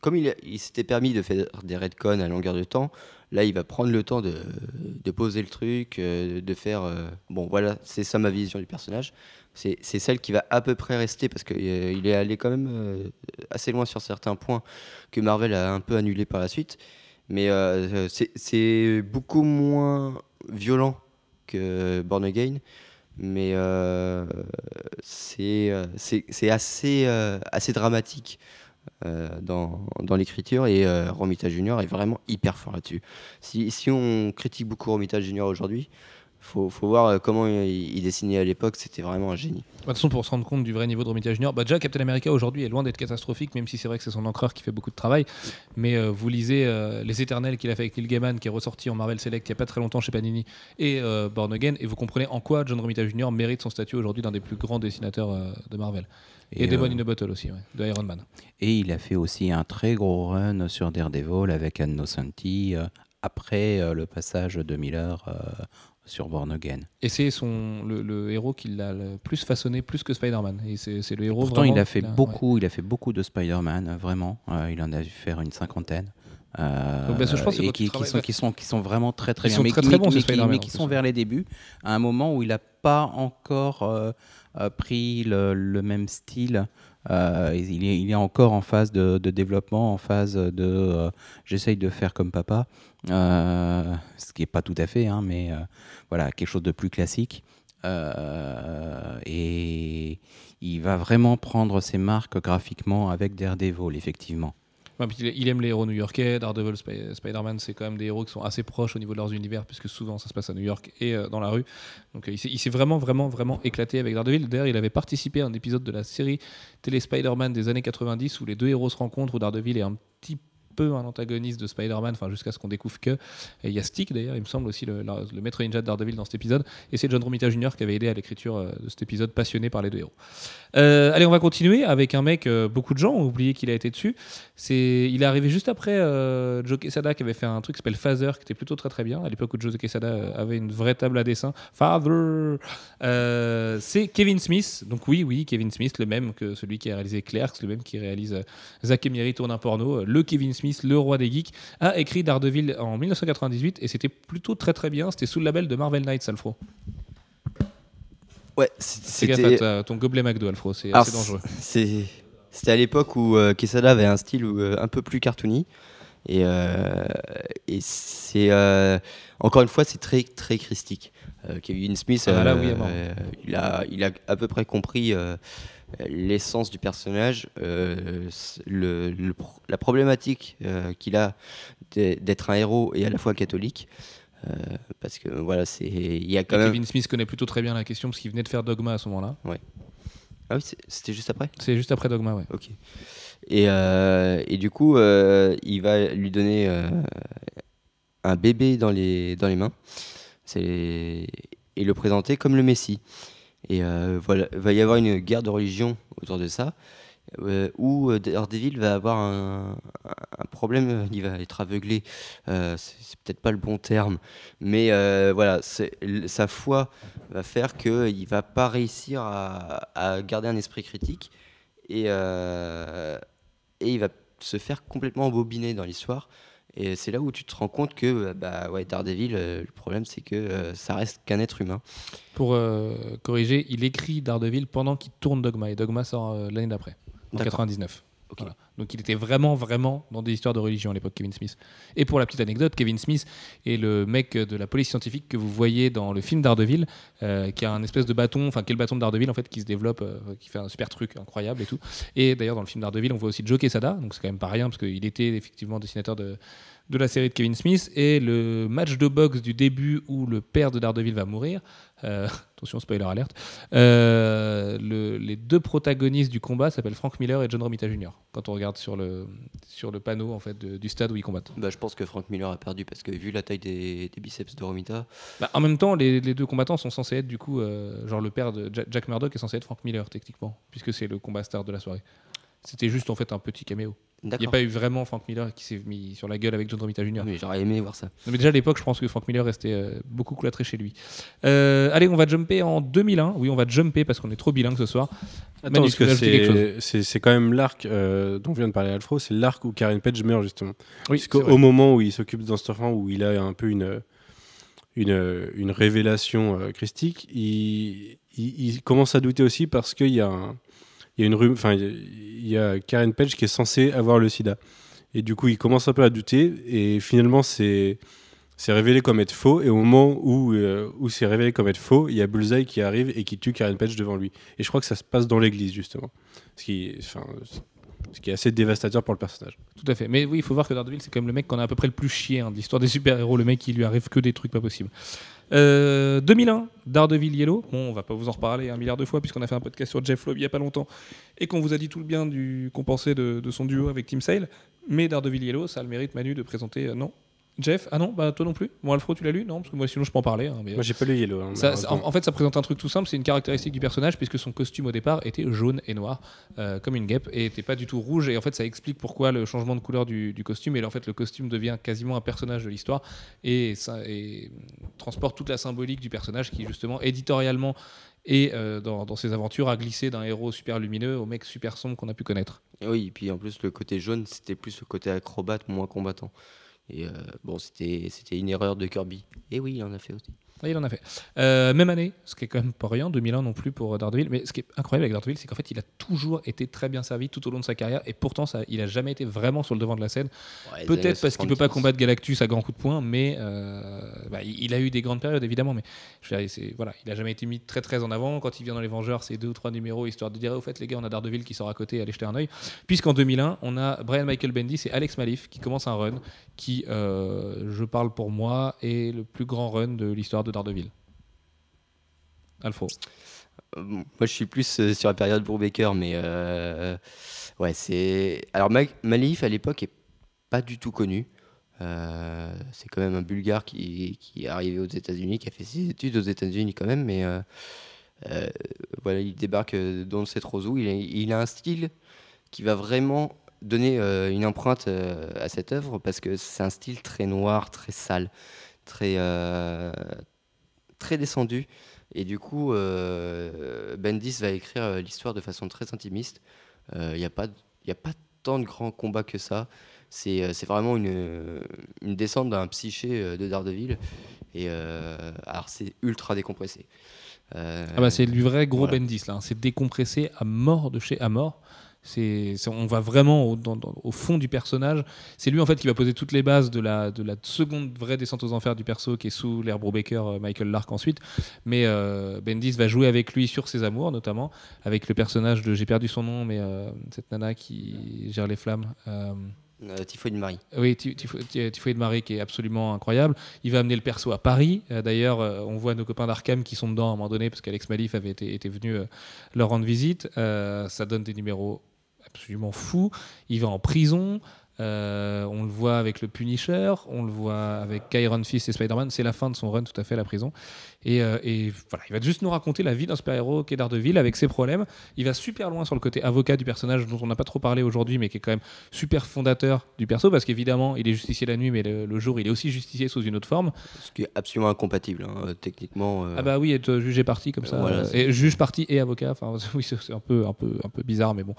comme il, s'était permis de faire des retcons à longueur de temps, là, il va prendre le temps de, poser le truc, euh, de faire. euh, bon, voilà, c'est ça ma vision du personnage. C'est celle qui va à peu près rester parce qu'il est allé quand même euh, assez loin sur certains points que Marvel a un peu annulé par la suite. Mais euh, c'est- beaucoup moins violent que Born Again. Mais euh, c'est euh, assez, euh, dramatique euh, dans, dans l'écriture et euh, Romita Junior est vraiment hyper fort là-dessus. Si, si on critique beaucoup Romita Junior aujourd'hui, faut, faut voir euh, comment il, il dessinait à l'époque, c'était vraiment un génie. De toute façon, pour se rendre compte du vrai niveau de Romita Jr., bah déjà Captain America aujourd'hui est loin d'être catastrophique, même si c'est vrai que c'est son encreur qui fait beaucoup de travail. Mais euh, vous lisez euh, Les Éternels qu'il a fait avec Neil Gaiman, qui est ressorti en Marvel Select il n'y a pas très longtemps chez Panini, et euh, Born Again, et vous comprenez en quoi John Romita Jr. mérite son statut aujourd'hui d'un des plus grands dessinateurs euh, de Marvel. Et, Et, Demon in a Bottle aussi, ouais, de Iron Man. Et il a fait aussi un très gros run sur Daredevil avec Anno Santi euh, après euh, le passage de Miller euh, sur Born Again. Et c'est son le, le héros qui l'a le plus façonné, plus que Spider-Man. Et c'est le héros. Pourtant, vraiment il a fait beaucoup, il a fait beaucoup de Spider-Man, euh, vraiment. Euh, il en a dû faire une cinquantaine. Euh, Donc, que je pense que et qui, sont, qui, sont, qui sont vraiment très très Ils bien, sont mais, très, qui- très bons, mais qui, mais sont vers les débuts, à un moment où il n'a pas encore euh, pris le, le même style. Euh, il, est, encore en phase de, développement, en phase de euh, j'essaye de faire comme papa, euh, ce qui n'est pas tout à fait, hein, mais voilà, quelque chose de plus classique. Et il va vraiment prendre ses marques graphiquement avec Daredevil, effectivement. Il aime les héros new-yorkais. Daredevil, Sp- Spider-Man, c'est quand même des héros qui sont assez proches au niveau de leurs univers, puisque souvent ça se passe à New York et euh, dans la rue. Donc euh, il s'est- il s'est vraiment, vraiment, vraiment éclaté avec Daredevil. D'ailleurs, il avait participé à un épisode de la série télé Spider-Man des années 90 où les deux héros se rencontrent, où Daredevil est un petit un antagoniste de Spider-Man, enfin jusqu'à ce qu'on découvre que. Il y a Stick d'ailleurs, il me semble aussi le, maître ninja de Daredevil dans cet épisode. Et c'est John Romita Jr. qui avait aidé à l'écriture euh, de cet épisode, passionné par les deux héros. Euh, allez, on va continuer avec un mec. euh, beaucoup de gens ont oublié qu'il a été dessus. C'est, il est arrivé juste après Joe Quesada qui avait fait un truc qui s'appelle Phaser, qui était plutôt très très bien. À l'époque où Joe Quesada avait une vraie table à dessin. Father. C'est Kevin Smith. Donc oui, oui, Kevin Smith, le même que celui qui a réalisé Clerks, le même qui réalise et Miri tourne un porno. Le Kevin Smith, le roi des geeks, a écrit Daredevil en 1998 et c'était plutôt très très bien. C'était sous le label de Marvel Knights, Alfro. Ouais, c'était. ta- ton gobelet McDo, Alfro, c'est assez dangereux. C'était à l'époque où euh, Quesada avait un style euh, un peu plus cartoony. Et, euh, et c'est. euh, encore une fois, c'est très, très christique. Kevin Smith, Ah, là, oui, il, a, il a à peu près compris l'essence du personnage, euh, le, le la problématique euh, qu'il a d'être un héros et à la fois catholique. Euh, parce que voilà, c'est il y a quand Et même. Kevin Smith connaît plutôt très bien la question parce qu'il venait de faire Dogma à ce moment-là. Ah oui, c'était juste après? C'est juste après Dogma, ouais. Ok. Et, et du coup, il va lui donner un bébé dans les, dans les mains C'est- et le présenter comme le Messie. Et euh, voilà, il va y avoir une guerre de religion autour de ça, euh, où euh, Daredevil va avoir un, problème, il va être aveuglé, c'est peut-être pas le bon terme, mais voilà, sa foi va faire qu'il va pas réussir à, garder un esprit critique et, et il va se faire complètement embobiner dans l'histoire. Et c'est là où tu te rends compte que euh, bah, ouais, Daredevil, euh, le problème c'est que euh, ça reste qu'un être humain. Pour euh, corriger, il écrit Daredevil pendant qu'il tourne Dogma et Dogma sort l'année d'après, en D'accord. 99. Donc il était vraiment, vraiment dans des histoires de religion à l'époque, Kevin Smith. Et pour la petite anecdote, Kevin Smith est le mec de la police scientifique que vous voyez dans le film Daredevil, euh, qui a un espèce de bâton, enfin le bâton de Daredevil en fait, qui se développe, euh, qui fait un super truc incroyable et tout. Et d'ailleurs dans le film Daredevil, on voit aussi Joe Quesada, donc c'est quand même pas rien parce qu'il était effectivement dessinateur de, de la série de Kevin Smith. Et le match de boxe du début où le père de Daredevil va mourir, euh, attention spoiler alerte, euh, le- les deux protagonistes du combat s'appellent Frank Miller et John Romita Jr. Quand on regarde sur le, sur le panneau en fait, de- du stade où ils combattent. Bah, je pense que Frank Miller a perdu parce que vu la taille des, des biceps de Romita, Bah, en même temps, les, les deux combattants sont censés être du coup, euh, genre le père de Ja- Jack Murdoch est censé être Frank Miller techniquement, puisque c'est le combat star de la soirée. C'était juste en fait un petit caméo. Il n'y a pas eu vraiment Frank Miller qui s'est mis sur la gueule avec John Romita Jr. Oui, J'aurais aimé voir ça. Non, mais déjà à l'époque, je pense que Frank Miller restait euh, beaucoup cloîtré chez lui. Euh, allez, on va jumper en 2001. Oui, on va jumper parce qu'on est trop bilingue ce soir. Attends, Manu, parce que c'est quand même l'arc euh, dont vient de parler Alfro, c'est l'arc où Karen Page meurt justement. Oui, Parce qu'au moment où il s'occupe d'un enfant, où il a un peu une, une, une révélation euh, christique, il, il, il commence à douter aussi parce qu'il y a, un- il y a Karen Page qui est censée avoir le sida. Et du coup, il commence un peu à douter, et finalement, c'est révélé comme être faux. Et au moment où, euh, où c'est révélé comme être faux, il y a Bullseye qui arrive et qui tue Karen Page devant lui. Et je crois que ça se passe dans l'église, justement. Ce qui, enfin, ce qui est assez dévastateur pour le personnage. Tout à fait. Mais oui, il faut voir que Daredevil, c'est quand même le mec qu'on a à peu près le plus chié hein, de l'histoire des super-héros. Le mec, il lui arrive que des trucs pas possibles. Euh, 2001, Daredevil Yellow. Bon, on va pas vous en reparler un milliard de fois puisqu'on a fait un podcast sur Jeff Loeb il y a pas longtemps et qu'on vous a dit tout le bien du qu'on pensait de, de son duo avec Tim Sale. Mais Daredevil Yellow, ça a le mérite, Manu, de présenter. euh, non Jeff Ah non Bah toi non plus Bon, Alfro, tu l'as lu Non? Parce que moi, sinon, je peux en parler. hein, mais, Moi, j'ai pas lu Yellow. hein, ça- ça- en, fait, ça présente un truc tout simple, c'est une caractéristique du personnage, puisque son costume au départ était jaune et noir, euh, comme une guêpe, et n'était pas du tout rouge. Et en fait, ça explique pourquoi le changement de couleur du, du costume. Et en fait, le costume devient quasiment un personnage de l'histoire et, ça, et transporte toute la symbolique du personnage qui, justement, éditorialement et euh, dans, dans ses aventures, a glissé d'un héros super lumineux au mec super sombre qu'on a pu connaître. Et oui, et puis en plus, le côté jaune, c'était plus le côté acrobate, moins combattant. Et euh, bon, c'était c'était une erreur de Kirby. Et oui, il en a fait aussi. Ah, il en a fait. Euh, même année, ce qui est quand même pas rien, 2001 non plus pour Daredevil. Mais ce qui est incroyable avec Daredevil, c'est qu'en fait, il a toujours été très bien servi tout au long de sa carrière. Et pourtant, ça, il a jamais été vraiment sur le devant de la scène. Ouais, Peut-être parce qu'il peut pas 70. combattre Galactus à grands coups de poing, mais euh, bah, il a eu des grandes périodes évidemment. Mais je veux dire, c'est- voilà, il a jamais été mis très très en avant. Quand il vient dans les Vengeurs, c'est deux ou trois numéros histoire de dire au fait les gars, on a Daredevil qui sort à côté, allez jeter un œil. Puisqu'en 2001, on a Brian Michael Bendis et Alex Malif qui commencent un run qui, euh, je parle pour moi, est le plus grand run de l'histoire de Daredevil. Alfro. Euh, moi, je suis plus euh, sur la période Brubaker, mais euh, ouais, c'est. Alors, Ma- Malif à l'époque est pas du tout connu. C'est quand même un Bulgare qui, qui est arrivé aux États-Unis, qui a fait ses études aux États-Unis quand même, mais voilà, il débarque dans cette Rosou. Il, a- il a un style qui va vraiment donner une empreinte à cette œuvre parce que c'est un style très noir, très sale, très, très descendu. Et du coup, euh, Bendis va écrire euh, l'histoire de façon très intimiste. Il n'y a, pas- y a pas tant de grands combats que ça. C'est euh, c'est vraiment une, une descente d'un psyché euh, de Daredevil. Et euh, alors, c'est ultra décompressé. Euh, Ah bah c'est du vrai gros Voilà. Bendis là, hein. c'est décompressé à mort de chez à mort. C'est, on va vraiment au, dans- dans- au fond du personnage. C'est lui en fait qui va poser toutes les bases de la, de la seconde vraie descente aux enfers du perso qui est sous l'ère Brubaker, euh, Michael Lark ensuite. Mais euh, Bendis va jouer avec lui sur ses amours notamment, avec le personnage de j'ai perdu son nom, mais euh, cette nana qui gère les flammes. euh, euh, Marie. oui, Ty- Typho- Ty- Typhoïde Marie qui est absolument incroyable. Il va amener le perso à Paris. Euh, D'ailleurs, euh, on voit nos copains d'Arkham qui sont dedans à un moment donné parce qu'Alex Malif avait été, était venu leur rendre visite. Ça donne des numéros absolument fous. Il va en prison. Euh, on le voit avec le Punisher, on le voit avec Iron Fist et Spider-Man. C'est la fin de son run tout à fait à la prison. Et, euh, et voilà, il va juste nous raconter la vie d'un super-héros qui est Daredevil avec ses problèmes. Il va super loin sur le côté avocat du personnage dont on n'a pas trop parlé aujourd'hui, mais qui est quand même super fondateur du perso parce qu'évidemment, il est justicier la nuit, mais le, le jour, il est aussi justicier sous une autre forme. Ce qui est absolument incompatible, hein, techniquement. euh, Ah bah oui, être jugé parti comme ça, Voilà, euh, et juge parti et avocat. Enfin, oui, c'est c'est un peu, un peu, un peu bizarre, mais bon.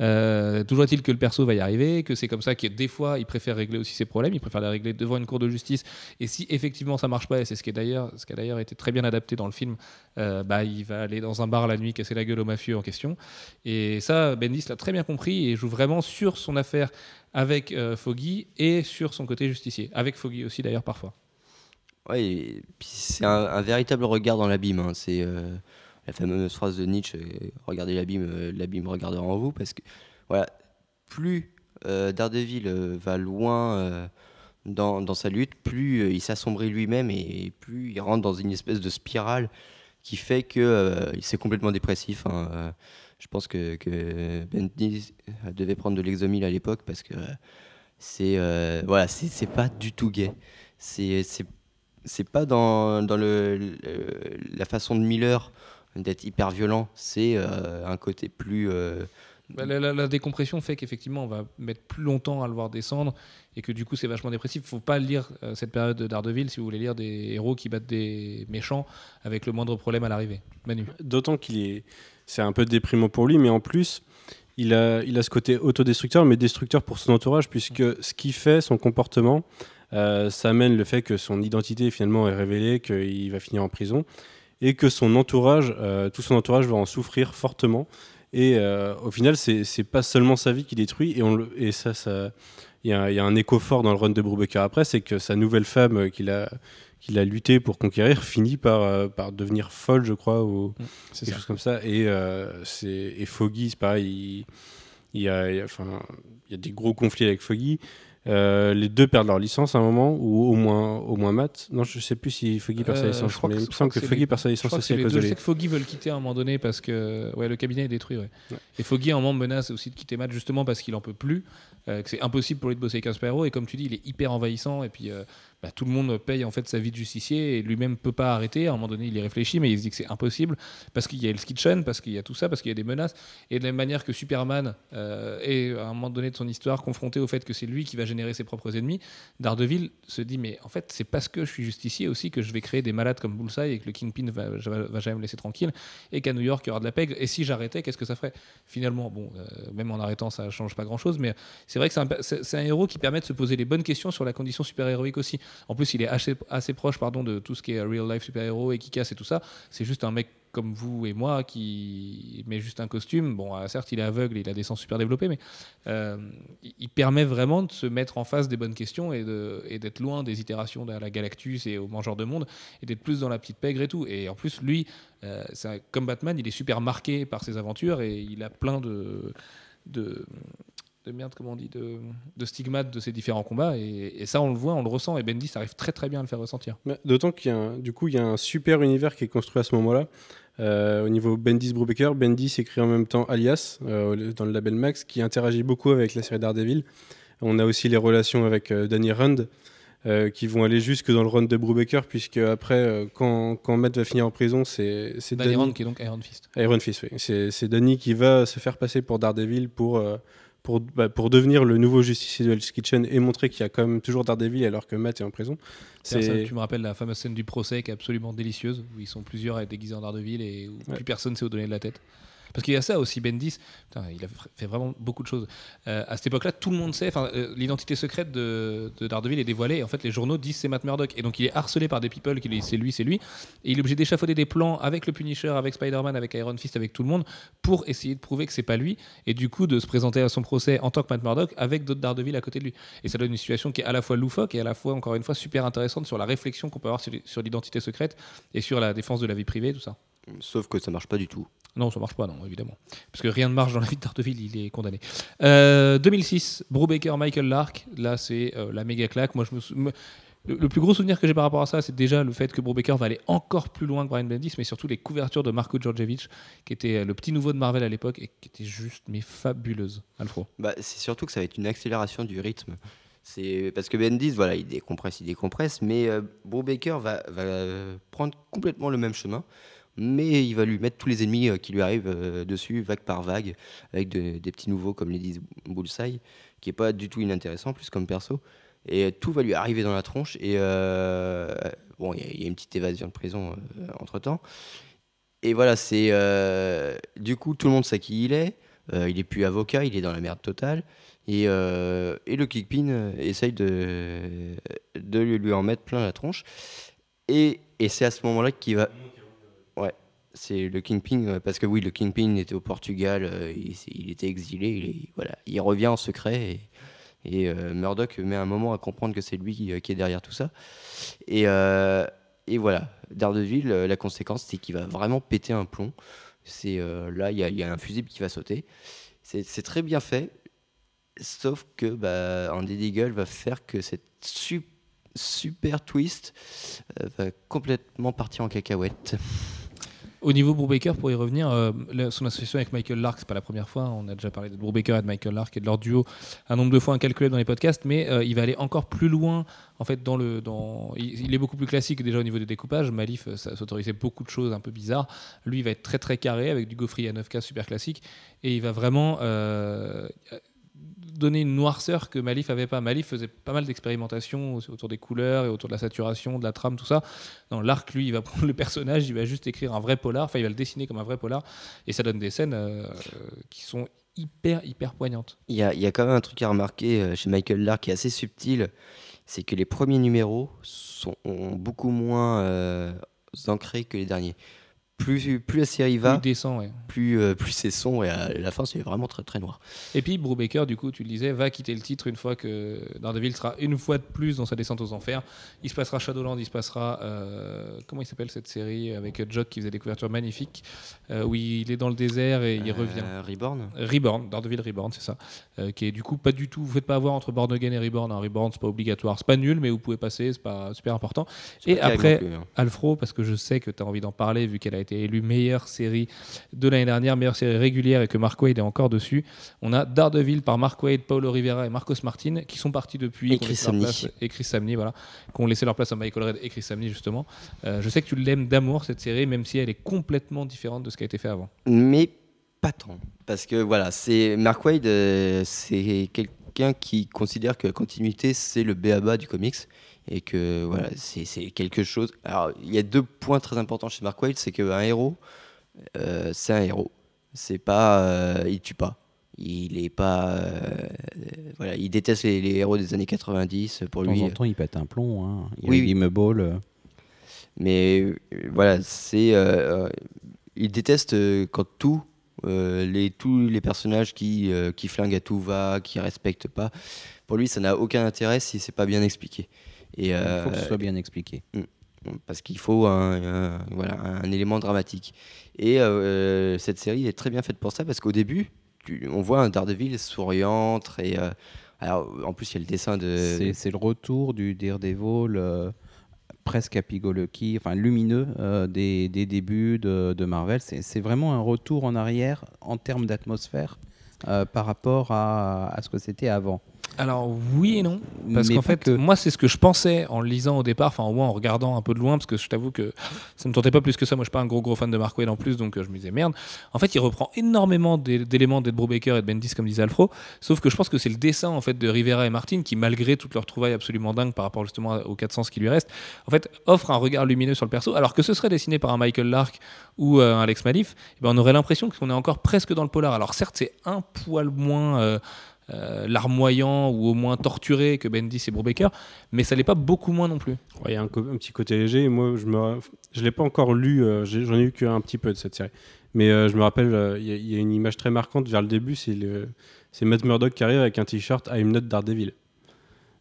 Euh, toujours est-il que le perso va y arriver, que c'est comme ça que des fois, il préfère régler aussi ses problèmes, il préfère les régler devant une cour de justice. Et si effectivement ça marche pas, et c'est ce qui est d'ailleurs, ce qui a d'ailleurs été très bien adapté dans le film, euh, bah il va aller dans un bar la nuit casser la gueule au mafieux en question. Et ça, Bendis l'a très bien compris et joue vraiment sur son affaire avec euh, Foggy et sur son côté justicier, avec Foggy aussi d'ailleurs parfois. Puis c'est un, véritable regard dans l'abîme. hein. C'est euh, la fameuse phrase de Nietzsche Regardez l'abîme, l'abîme regardera en vous. Parce que voilà, plus Daredevil va loin dans, sa lutte, plus euh, il s'assombrit lui-même et plus il rentre dans une espèce de spirale qui fait que euh, c'est complètement dépressif. hein. Euh, je pense que, que Bendis devait prendre de l'exomil à l'époque parce que euh, c'est euh, voilà, c'est pas du tout gay. C'est c'est pas dans, dans le, la façon de Miller d'être hyper violent, c'est euh, un côté plus. Bah, la, décompression fait qu'effectivement on va mettre plus longtemps à le voir descendre et que du coup c'est vachement dépressif. Faut pas lire euh, cette période de Daredevil si vous voulez lire des héros qui battent des méchants avec le moindre problème à l'arrivée. Manu. D'autant qu'il est, c'est un peu déprimant pour lui, mais en plus, il a, il a ce côté autodestructeur, mais destructeur pour son entourage, puisque ce qu'il fait, son comportement, euh, ça amène le fait que son identité finalement est révélée, qu'il va finir en prison, et que son entourage, euh, tout son entourage va en souffrir fortement. Et euh, au final, c'est pas seulement sa vie qui détruit, et, on le, et ça, ça, il y, a, il y a un écho fort dans le run de Brubaker après, c'est que sa nouvelle femme euh, qu'il a, qu'il a lutté pour conquérir finit par, euh, par devenir folle, je crois, ou C'est quelque ça. chose comme ça. Et, euh, Foggy, c'est pareil, il, il y a, il y a- enfin, il y a des gros conflits avec Foggy. Euh, les deux perdent leur licence à un moment, ou au moins, au moins Matt. Non, je sais plus si Foggy perd sa Euh, licence, je crois mais que- il me semble que Foggy les- perd sa licence aussi à cause de Je sais que Foggy veut le quitter à un moment donné parce que ouais, le cabinet est détruit. ouais. Ouais. Et Foggy, à un moment, menace aussi de quitter Matt justement parce qu'il en peut plus, euh, que c'est impossible pour lui de bosser avec un super-héros. Et comme tu dis, il est hyper envahissant. Et puis, euh, bah, tout le monde paye en fait sa vie de justicier et lui-même peut pas arrêter. À un moment donné, il y réfléchit, mais il se dit que c'est impossible parce qu'il y a Hell's Kitchen, parce qu'il y a tout ça, parce qu'il y a des menaces. Et de la même manière que Superman euh, est à un moment donné de son histoire confronté au fait que c'est lui qui va générer ses propres ennemis, Daredevil se dit mais en fait c'est parce que je suis justicier aussi que je vais créer des malades comme Bullseye et que le Kingpin va, va, jamais me laisser tranquille et qu'à New York il y aura de la pègre et si j'arrêtais qu'est-ce que ça ferait? Finalement bon euh, même en arrêtant ça change pas grand chose mais c'est vrai que c'est un, héros qui permet de se poser les bonnes questions sur la condition super héroïque aussi en plus il est assez, proche pardon de tout ce qui est real life super héros et qui casse et tout ça c'est juste un mec comme vous et moi qui met juste un costume bon euh, certes il est aveugle il a des sens super développés mais euh, il- permet vraiment de se mettre en face des bonnes questions et d'être loin des itérations de la Galactus et au Mangeur de Monde et d'être plus dans la petite pègre et tout. Et en plus, lui, euh, comme Batman, il est super marqué par ses aventures et il a plein de de merde, comment on dit, de, de stigmates de ses différents combats. Et, et ça, on le voit, on le ressent. Et Bendis arrive très très bien à le faire ressentir. D'autant qu'il y a un- du coup, il y a un super univers qui est construit à ce moment-là. Euh, au niveau Bendis Brubaker, Bendis écrit en même temps Alias euh, dans le label Max, qui interagit beaucoup avec la série Daredevil. On a aussi les relations avec euh, Danny Rand. qui vont aller jusque dans le run de Brubaker, puisque après, quand, quand Matt va finir en prison, c'est c'est Danny Rand qui est donc Iron Fist. Iron Fist, oui. C'est c'est Danny qui va se faire passer pour Daredevil pour, pour, bah, pour devenir le nouveau justicier de Hell's Kitchen et montrer qu'il y a quand même toujours Daredevil alors que Matt est en prison. C'est ça, tu me rappelles la fameuse scène du procès qui est absolument délicieuse, où ils sont plusieurs à être déguisés en Daredevil et où Ouais. plus personne sait où donner de la tête. Parce qu'il y a ça aussi, Bendis, putain, il a fait vraiment beaucoup de choses. Euh, à cette époque-là, tout le monde sait, euh, l'identité secrète de, de Daredevil est dévoilée, et en fait, les journaux disent c'est Matt Murdock. Et donc, il est harcelé par des people qui disent c'est lui, c'est lui. Et il est obligé d'échafauder des plans avec le Punisher, avec Spider-Man, avec Iron Fist, avec tout le monde, pour essayer de prouver que c'est pas lui, et du coup, de se présenter à son procès en tant que Matt Murdock avec d'autres Daredevil à côté de lui. Et ça donne une situation qui est à la fois loufoque et à la fois, encore une fois, super intéressante sur la réflexion qu'on peut avoir sur l'identité secrète et sur la défense de la vie privée, tout ça. Sauf que ça marche pas du tout. Non, ça marche pas, non, évidemment. Parce que rien ne marche dans la vie de Daredevil, il est condamné. Euh, 2006, Brubaker, Michael Lark. Là, c'est euh, la méga claque. Moi, je me sou- me- le, le plus gros souvenir que j'ai par rapport à ça, c'est déjà le fait que Brubaker va aller encore plus loin que Brian Bendis, mais surtout les couvertures de Marco Djordjevic, qui était euh, le petit nouveau de Marvel à l'époque et qui était juste mais fabuleuse. Alfro. Bah, c'est surtout que ça va être une accélération du rythme. C'est parce que Bendis, voilà, il décompresse, il décompresse, mais euh, Brubaker va, va prendre complètement le même chemin, mais il va lui mettre tous les ennemis euh, qui lui arrivent euh, dessus, vague par vague, avec de- des petits nouveaux comme Lady Bullseye, qui est pas du tout inintéressant, plus comme perso, et euh, tout va lui arriver dans la tronche. Et bon, il y, a- une petite évasion de prison entre temps. Et voilà, c'est du coup tout le monde sait qui il est. Il est plus avocat, il est dans la merde totale. Et, et le Kingpin euh, essaye de, de lui, lui en mettre plein la tronche. Et, et c'est à ce moment-là qu'il va. C'est le Kingpin, euh, parce que oui, le Kingpin était au Portugal, euh, il, était exilé, il, voilà, il revient en secret. Et, euh, Murdoch met un moment à comprendre que c'est lui qui, est derrière tout ça. Et, et voilà, Daredevil, la conséquence, c'est qu'il va vraiment péter un plomb. C'est là, il y, a- un fusible qui va sauter. C'est très bien fait, sauf que bah, Andy Deagle va faire que cette su- super twist va complètement partir en cacahuète. Au niveau Brubaker, pour y revenir, euh, son association avec Michael Lark, c'est pas la première fois. On a déjà parlé de Brubaker et de Michael Lark et de leur duo un nombre de fois incalculable dans les podcasts, mais euh, il va aller encore plus loin. En fait, dans le, il, est beaucoup plus classique déjà au niveau du découpage. Malif, euh, s'autorisait beaucoup de choses un peu bizarres. Lui, il va être très très carré avec du gaufrier à 9K super classique et il va vraiment donner une noirceur que Malif avait pas. Malif faisait pas mal d'expérimentations autour des couleurs et autour de la saturation, de la trame, tout ça. Dans l'arc, lui, il va prendre le personnage, il va juste écrire un vrai polar, enfin, il va le dessiner comme un vrai polar, et ça donne des scènes euh, qui sont hyper, hyper poignantes. Il y a, quand même un truc à remarquer euh, chez Michael Lark qui est assez subtil, c'est que les premiers numéros sont ont beaucoup moins euh, ancrés que les derniers. Plus, plus la série va, Plus décent, ouais. plus, euh, plus c'est sombre et à la fin c'est vraiment très très noir. Et puis Brubaker, du coup, tu le disais, va quitter le titre une fois que Daredevil sera une fois de plus dans sa descente aux enfers. Il se passera Shadowland, il se passera. euh, comment il s'appelle cette série avec Jock qui faisait des couvertures magnifiques, euh, où il est dans le désert et il revient. Euh, Reborn Reborn, Daredevil Reborn, c'est ça. Euh, qui est du coup pas du tout. Vous faites pas avoir entre Born Again et Reborn. Un Reborn, c'est pas obligatoire. C'est pas nul, mais vous pouvez passer, c'est pas super important. Et après, plus, hein. Alfro, parce que je sais que tu as envie d'en parler, vu qu'elle a été élue meilleure série de l'année dernière, meilleure série régulière et que Mark Wade est encore dessus. On a Daredevil par Mark Wade, Paulo Rivera et Marcos Martin qui sont partis depuis. Et Chris Samney. place- Et Chris Samney, voilà. Qui ont laissé leur place à Michael Red et Chris Samney, justement. Euh, je sais que tu l'aimes d'amour, cette série, même si elle est complètement différente de ce qui a été fait avant. mais pas tant. Parce que voilà, c'est Mark Wade, euh, c'est quelqu'un qui considère que la continuité c'est le béaba du comics et que voilà, c'est quelque chose. Alors il y a deux points très importants chez Mark Wade, c'est qu'un héros, euh, c'est un héros. C'est pas, euh, il tue pas. Il est pas, euh, voilà, il déteste les, les héros des années 90 pour De temps lui. en temps, il pète un plomb. Hein. Il Oui. Gimmable, euh, Mais voilà, c'est. il déteste quand tout, euh, les, tous les personnages qui, euh, qui flinguent à tout va, qui respectent pas. Pour lui, ça n'a aucun intérêt si c'est pas bien expliqué. Et, il euh, faut que ce soit bien expliqué. parce qu'il faut un, voilà, un élément dramatique. Et euh, cette série est très bien faite pour ça parce qu'au début, tu- on voit un Daredevil souriant, euh, alors, en plus, il y a le dessin de. C'est le retour du Daredevil euh, presque happy-go-lucky, enfin lumineux euh, des, des débuts de, de Marvel. C'est c'est vraiment un retour en arrière en termes d'atmosphère euh, par rapport à, à ce que c'était avant. Alors oui et non, parce qu'en fait, que. moi c'est ce que je pensais en le lisant au départ, enfin en regardant un peu de loin, parce que je t'avoue que ça me tentait pas plus que ça. Moi je suis pas un gros gros fan de Mark Wade en plus, donc euh, je me disais merde. En fait, il reprend énormément d'é- d'éléments d'Ed Brubaker et de Bendis comme disait Alfro, sauf que je pense que c'est le dessin en fait de Rivera et Martin qui, malgré toutes leurs trouvailles absolument dingues par rapport justement aux 400 qui lui restent, en fait offre un regard lumineux sur le perso, alors que ce serait dessiné par un Michael Lark ou euh, un Alex Malif, eh ben, on aurait l'impression qu'on est encore presque dans le polar. Alors certes, c'est un poil moins euh, euh, larmoyant ou au moins torturé que Bendis et Brubaker, mais ça l'est pas beaucoup moins non plus. Ouais, Il y a un, un petit côté léger. Moi, je me, je l'ai pas encore lu. euh, J'en ai eu qu'un petit peu de cette série. Mais euh, je me rappelle, euh, il y, a- il y a une image très marquante vers le début. C'est Matt Murdock qui arrive avec un t-shirt I'm not Daredevil.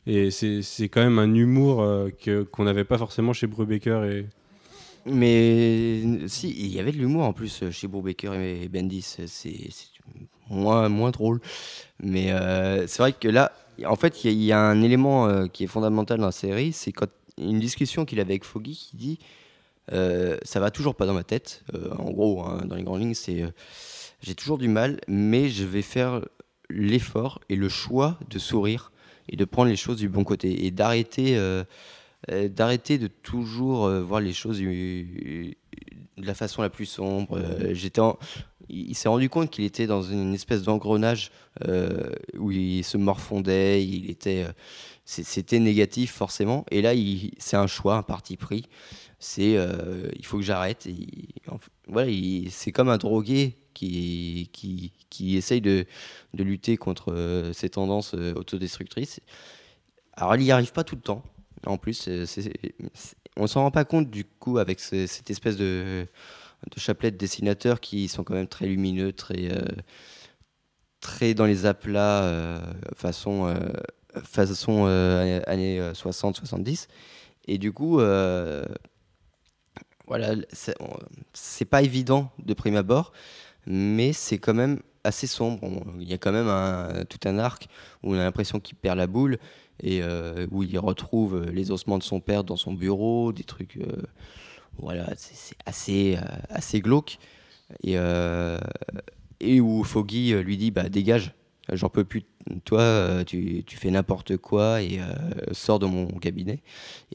Et c'est c'est quand même un humour euh, que qu'on n'avait pas forcément chez Brubaker et Mais si, il y avait de l'humour en plus chez Brubaker et Bendis. C'est moins, moins drôle. Mais euh, c'est vrai que là, en fait, il y, a- un élément euh, qui est fondamental dans la série. C'est une discussion qu'il avait avec Foggy qui dit euh, Ça va toujours pas dans ma tête. Euh, en gros, hein, dans les grandes lignes, c'est J'ai toujours du mal, mais je vais faire l'effort et le choix de sourire et de prendre les choses du bon côté et d'arrêter. d'arrêter de toujours voir les choses de la façon la plus sombre. Euh, j'étais en- Il, s'est rendu compte qu'il était dans une espèce d'engrenage euh, où il se morfondait, il était, euh, c'était négatif forcément. Et là, il- c'est un choix, un parti pris. C'est, euh, il faut que j'arrête. Il- voilà, il- c'est comme un drogué qui, qui, qui essaye de, de lutter contre ces tendances autodestructrices. Alors, il n'y arrive pas tout le temps. En plus, c'est- on s'en rend pas compte du coup avec ce- cette espèce de, chapelet de dessinateurs qui sont quand même très lumineux, très, euh, très dans les aplats, euh, façon, euh, façon euh, années 60-70. Et du coup, voilà, c'est pas évident de prime abord, mais c'est quand même assez sombre. Il y a quand même tout un arc où on a l'impression qu'il perd la boule et euh, où il retrouve les ossements de son père dans son bureau, des trucs. euh, voilà, c'est assez, euh, assez glauque. Et, euh, et où Foggy euh, lui dit bah, Dégage, j'en peux plus. Toi, euh, tu, tu fais n'importe quoi et euh, sors de mon cabinet.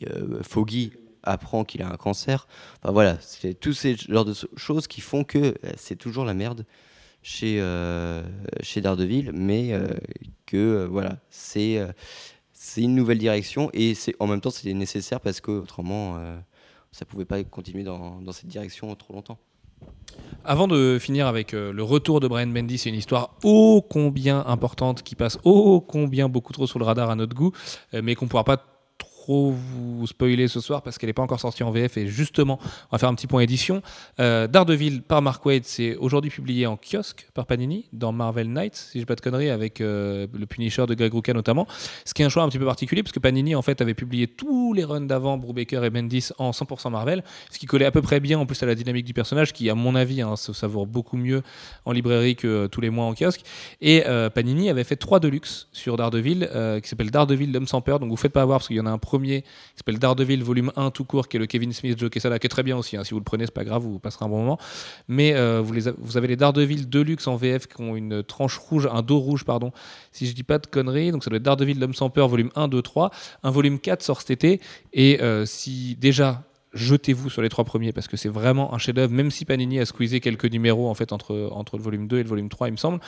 Et, euh, Foggy apprend qu'il a un cancer. Enfin voilà, c'est tous ces genres de choses qui font que euh, c'est toujours la merde chez, euh, chez Daredevil, mais euh, que euh, voilà, c'est euh, c'est une nouvelle direction et c'est en même temps c'était nécessaire parce que autrement euh, ça pouvait pas continuer dans, cette direction trop longtemps. Avant de finir avec euh, le retour de Brian Bendy, c'est une histoire ô combien importante qui passe ô combien beaucoup trop sous le radar à notre goût, euh, mais qu'on pourra pas trop vous spoiler ce soir parce qu'elle n'est pas encore sortie en VF et justement on va faire un petit point édition. Euh, Daredevil par Mark Waid, c'est aujourd'hui publié en kiosque par Panini dans Marvel Knights, si je ne pas de conneries, avec euh, le Punisher de Greg Rucka notamment. Ce qui est un choix un petit peu particulier parce que Panini en fait avait publié tous les runs d'avant Brubaker et Bendis en 100% Marvel, ce qui collait à peu près bien en plus à la dynamique du personnage qui à mon avis hein, se savoure beaucoup mieux en librairie que euh, tous les mois en kiosque. Et euh, Panini avait fait trois deluxe sur Daredevil qui s'appelle Daredevil l'homme sans peur. Donc vous faites pas avoir parce qu'il y en a un premier qui s'appelle Daredevil volume 1 tout court qui est le Kevin Smith Joe Quesada qui est très bien aussi. hein. Si vous le prenez c'est pas grave, vous passerez un bon moment. Mais euh, vous avez les Daredevil Deluxe en VF qui ont une tranche rouge, un dos rouge pardon. Si je dis pas de conneries, donc ça doit être Daredevil l'homme sans peur volume 1, 2, 3. Un volume 4 sort cet été et euh, si déjà jetez-vous sur les trois premiers parce que c'est vraiment un chef-d'œuvre, même si Panini a squeezé quelques numéros en fait entre, entre le volume 2 et le volume 3, il me semble.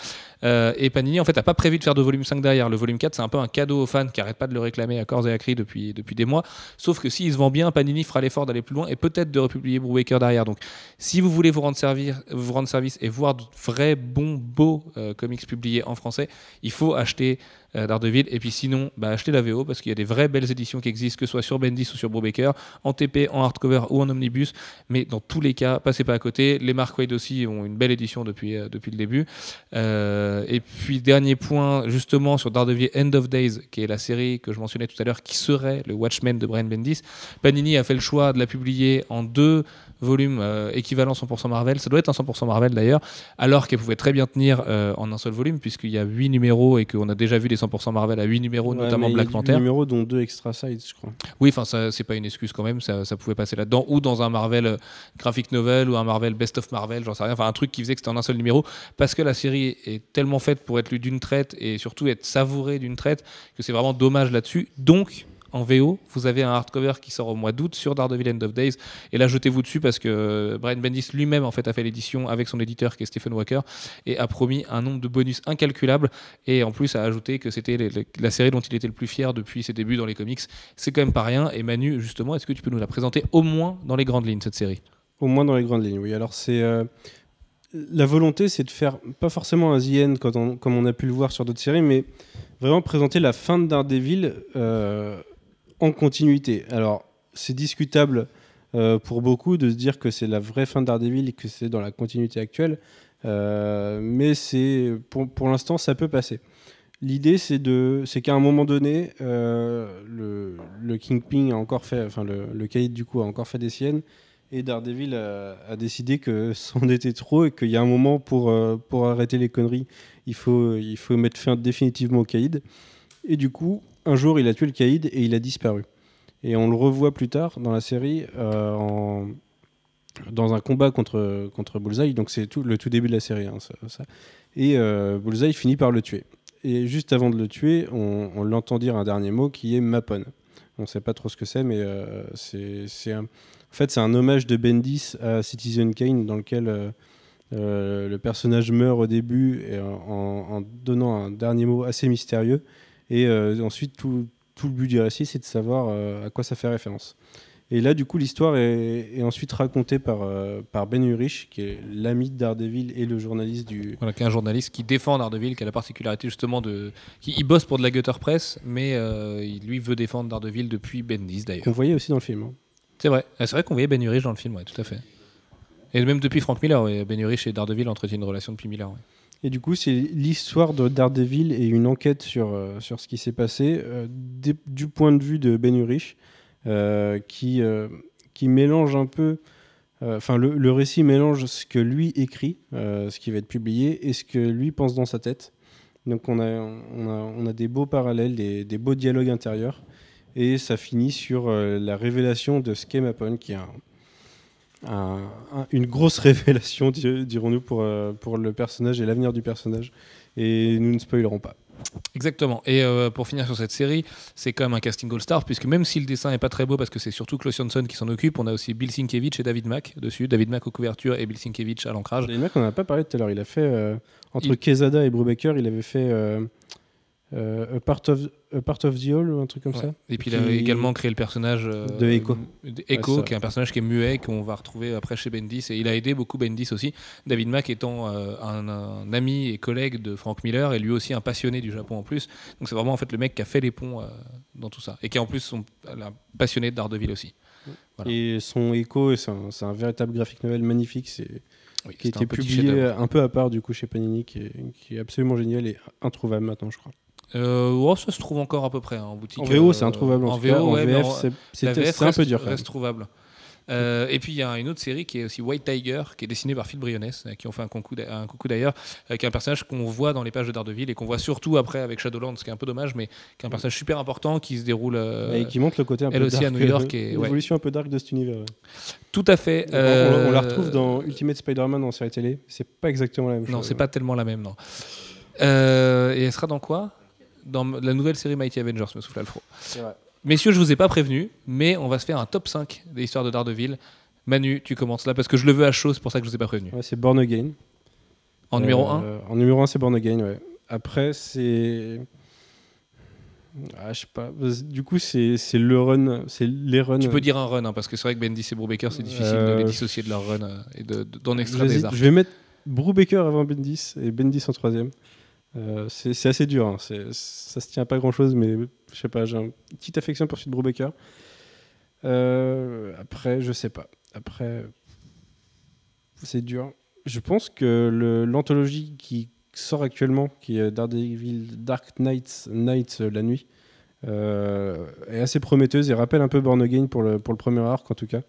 Euh, et Panini en fait a pas prévu de faire de volume 5 derrière. Le volume 4, c'est un peu un cadeau aux fans qui arrêtent pas de le réclamer à corps et à cri depuis, depuis des mois. Sauf que s'il se vend bien, Panini fera l'effort d'aller plus loin et peut-être de republier Brubaker derrière. Donc si vous voulez vous rendre, servir, vous rendre service et voir de vrais, bons, beaux euh, comics publiés en français, il faut acheter euh, Daredevil. Et puis sinon, bah, achetez la VO parce qu'il y a des vraies belles éditions qui existent, que ce soit sur Bendis ou sur Brubaker, en TP, en hardcover ou en omnibus. Mais dans tous les cas, passez pas à côté. Les Mark Waid aussi ont une belle édition depuis, euh, depuis le début. Euh, et puis dernier point, justement sur Daredevil End of Days, qui est la série que je mentionnais tout à l'heure, qui serait le Watchmen de Brian Bendis. Panini a fait le choix de la publier en deux volumes euh, équivalents 100% Marvel. Ça doit être un 100% Marvel d'ailleurs, alors qu'elle pouvait très bien tenir euh, en un seul volume, puisqu'il y a 8 numéros et qu'on a déjà vu des 100% Marvel à 8 numéros, Ouais, notamment Black Panther. numéros dont deux extra sides, je crois. Oui, enfin, ça, c'est pas une excuse quand même, ça, ça pouvait passer là-dedans, ou dans un Marvel euh, graphic novel, ou un Marvel Best of Marvel, j'en sais rien, enfin un truc qui faisait que c'était en un seul numéro, parce que la série est tellement faite pour être lue d'une traite et surtout être savourée d'une traite que c'est vraiment dommage là-dessus. Donc, en VO, vous avez un hardcover qui sort au mois d'août sur Daredevil End of Days. Et là, jetez-vous dessus parce que Brian Bendis lui-même en fait a fait l'édition avec son éditeur qui est Stephen Walker et a promis un nombre de bonus incalculable et en plus a ajouté que c'était la série dont il était le plus fier depuis ses débuts dans les comics. C'est quand même pas rien. Et Manu, justement, est-ce que tu peux nous la présenter au moins dans les grandes lignes cette série? Au moins dans les grandes lignes, oui. Alors, c'est. euh, La volonté, c'est de faire, pas forcément un The comme on a pu le voir sur d'autres séries, mais vraiment présenter la fin de Daredevil euh, en continuité. Alors, c'est discutable euh, pour beaucoup de se dire que c'est la vraie fin de Daredevil et que c'est dans la continuité actuelle, euh, mais c'est pour, l'instant, ça peut passer. L'idée, c'est de, c'est qu'à un moment donné, euh, le, le Kingpin a encore fait, enfin le, le caïd du coup a encore fait des siennes, et Daredevil a, décidé que c'en était trop et qu'il y a un moment pour, pour arrêter les conneries, il faut, il faut mettre fin définitivement au caïd. Et du coup, un jour, il a tué le caïd et il a disparu. Et on le revoit plus tard dans la série euh, dans un combat contre, contre Bullseye. Donc c'est tout, le tout début de la série. hein. Et euh, Bullseye finit par le tuer. Et juste avant de le tuer, on, l'entend dire un dernier mot qui est Mapon. On ne sait pas trop ce que c'est, mais euh, c'est un- en fait, c'est un hommage de Bendis à Citizen Kane dans lequel euh, le personnage meurt au début et en donnant un dernier mot assez mystérieux. Et euh, ensuite, tout, tout le but du récit, c'est de savoir euh, à quoi ça fait référence. Et là, du coup, l'histoire est, est ensuite racontée par, euh, par Ben Urich, qui est l'ami de Daredevil et le journaliste du, Voilà, qui est un journaliste qui défend Daredevil, qui a la particularité justement de. Qui, il bosse pour de la Gutter Press, mais euh, il, lui veut défendre Daredevil depuis Bendis d'ailleurs. qu'on voyait aussi dans le film. hein. C'est vrai, Ah, c'est vrai qu'on voyait Ben Urich dans le film, ouais, tout à fait. Et même depuis Frank Miller, ouais, Ben Urich et Daredevil entretiennent une relation depuis Miller. ouais. Et du coup, c'est l'histoire de Daredevil et une enquête sur, euh, sur ce qui s'est passé euh, du point de vue de Ben Urich, euh, qui, qui mélange un peu. Enfin, le, le récit mélange ce que lui écrit, ce qui va être publié, et ce que lui pense dans sa tête. Donc, on a, on a, des beaux parallèles, des, des beaux dialogues intérieurs. Et ça finit sur la révélation de Schemapon, qui est un, un- un- une grosse révélation, di- dirons-nous, pour, euh, pour le personnage et l'avenir du personnage. Et nous ne spoilerons pas. Exactement. Et euh, pour finir sur cette série, c'est quand même un casting all-star, puisque même si le dessin n'est pas très beau, parce que c'est surtout Klaus Johnson qui s'en occupe, on a aussi Bill Sienkiewicz et David Mack dessus. David Mack aux couvertures et Bill Sienkiewicz à l'ancrage. Les mecs, on n'en a pas parlé tout à l'heure. Il a fait, euh, entre Il- Quesada et Brubaker, il avait fait euh, a, part of, A Part of the Hall ou un truc comme Ouais. ça. Et puis il a également créé le personnage euh, De Echo. de Echo, Ouais, qui est un personnage qui est muet, qu'on va retrouver après chez Bendis. Et il a aidé beaucoup Bendis aussi. David Mack étant euh, un, un ami et collègue de Frank Miller, et lui aussi un passionné du Japon en plus. Donc c'est vraiment en fait le mec qui a fait les ponts euh, dans tout ça. Et qui est en plus un passionné de Daredevil aussi. Voilà. Et son écho, c'est un, véritable graphic novel magnifique. C'est Oui, qui a été publié un peu à part du coup chez Panini, qui est, qui est absolument génial et introuvable maintenant, je crois. Euh, oh, ça se trouve encore à peu près hein, en boutique. En VO, euh, c'est introuvable. En, En. VO, En ouais, VF, c'est- un peu reste- dur. quand même. reste trouvable. Euh, et puis il y a une autre série qui est aussi White Tiger, qui est dessinée par Phil Briones, euh, qui ont fait un coucou, d'a- un coucou d'ailleurs, euh, qui est un personnage qu'on voit dans les pages de Daredevil et qu'on voit surtout après avec Shadowlands, ce qui est un peu dommage, mais qui est un personnage super important qui se déroule Et qui montre le côté un elle peu aussi à dark, New York et- ouais. l'évolution un peu dark de cet univers. ouais. tout à fait. On- la retrouve dans Ultimate Spider-Man en série télé. C'est pas exactement la même chose. Non, c'est pas tellement la même, non. Et elle sera dans quoi? Dans la nouvelle série Mighty Avengers, me souffle Alfro. C'est vrai. Messieurs, je vous ai pas prévenu, mais on va se faire un top 5 des histoires de Daredevil. Manu, tu commences là parce que je le veux à chaud, c'est pour ça que je vous ai pas prévenu. Ouais, c'est Born Again. En numéro Euh, 1 En numéro 1, c'est Born Again, ouais. Après, c'est. Ah, je sais pas. Du coup, c'est c'est le run. C'est les runs. Tu peux dire un run, hein, parce que c'est vrai que Bendis et Brubaker, c'est difficile de Euh, les dissocier de leur run euh, et de- de- d'en extraire des arcs. Je vais mettre Brubaker avant Bendis et Bendis en troisième. Euh, c'est assez dur. hein. Ça se tient pas grand chose, mais je sais pas. J'ai une petite affection pour de Brubaker. Euh, après, je sais pas. Après, c'est dur. Je pense que l'anthologie qui sort actuellement, qui est Dark Knights, Nights euh, la nuit, est assez prometteuse et rappelle un peu Born Again pour le, premier arc en tout cas.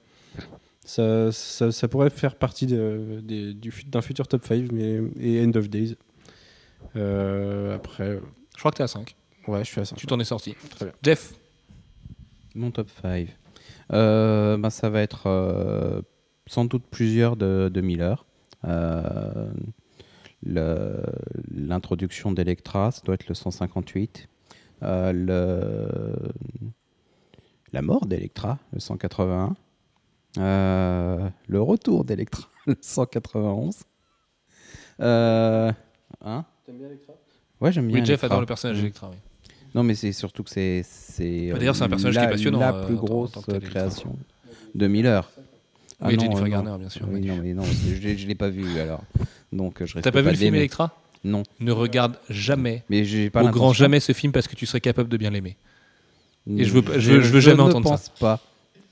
Ça, pourrait faire partie d'un futur top 5 mais, et End of Days. Euh, après, Je crois que t'es à 5. Ouais, je suis à 5. Tu t'en es sorti. Très bien. Jeff, Mon top 5. Euh, bah, ça va être euh, sans doute plusieurs de, de Miller. Euh, L'introduction d'Electra, ça doit être le 158. Euh, le, la mort d'Electra, le 181. Euh, le retour d'Electra, le 191. Euh, hein? T'aimes bien Electra? Ouais, j'aime bien. oui, Jeff Electra. adore le personnage Mm. d'Electra. oui. Non, mais c'est surtout que c'est. c'est Bah, d'ailleurs, c'est un personnage la, qui est passionnant, La euh, plus en tant- en grosse création de Miller. Ah Oui, non, Jennifer euh, non. Garner, bien sûr. Oui, non, mais non, je ne l'ai pas vu alors. Donc, euh, je T'as pas vu le film. Electra? Non, Ne regarde jamais, mais j'ai pas au grand jamais ce film parce que tu serais capable de bien l'aimer. Et je veux pas- je veux- je veux jamais entendre ça. pense pas.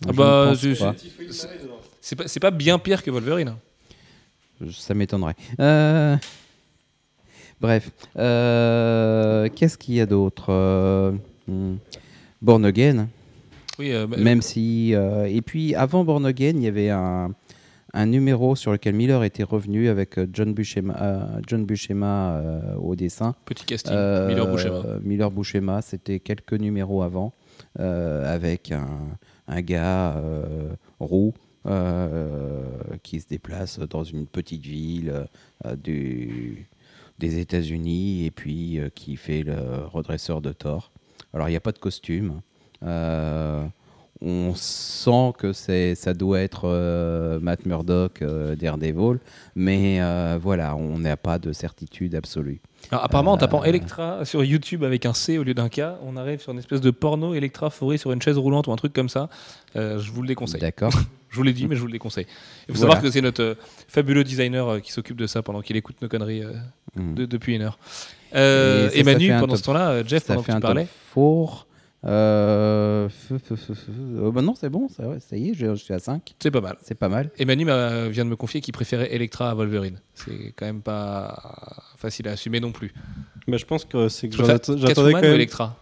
Ah Je bah, ne pense je- pas. C'est pas, c'est pas bien pire que Wolverine. hein. Je- Ça m'étonnerait. Euh, Bref, Euh, qu'est-ce qu'il y a d'autre Euh, hmm, Born Again. Oui, euh, bah, Même si. et puis, avant Born Again, il y avait un, un numéro sur lequel Miller était revenu avec John Buscema, euh, John Buscema euh, au dessin. petit casting. Euh, Miller Buscema. Miller Buscema, c'était quelques numéros avant, avec un, un gars roux qui se déplace dans une petite ville du, des États-Unis et puis euh, qui fait le redresseur de tort. Alors, il n'y a pas de costume. Euh, on sent que c'est, ça doit être euh, Matt Murdock, euh, Daredevil, mais euh, voilà, on n'a pas de certitude absolue. Alors, apparemment, en tapant Electra sur YouTube avec un C au lieu d'un K, on arrive sur une espèce de porno Electra foré sur une chaise roulante ou un truc comme ça. Je vous le déconseille. D'accord. Je vous l'ai dit, mais je vous le déconseille. Il faut Voilà. savoir que c'est notre fabuleux designer qui s'occupe de ça pendant qu'il écoute nos conneries Mm. de- depuis une heure. Et ça, et ça Manu, pendant top- ce temps-là, Jeff, ça pendant que fait tu un parlais, top four. Euh, oh, bah non, c'est bon, ça, ouais, ça y est, je, je suis à 5. c'est pas mal. C'est pas mal. Et Manu m'a- vient de me confier qu'il préférait Electra à Wolverine. C'est quand même pas facile à assumer non plus. Bah, je pense que c'est que j'attendais quand ou même. Electra?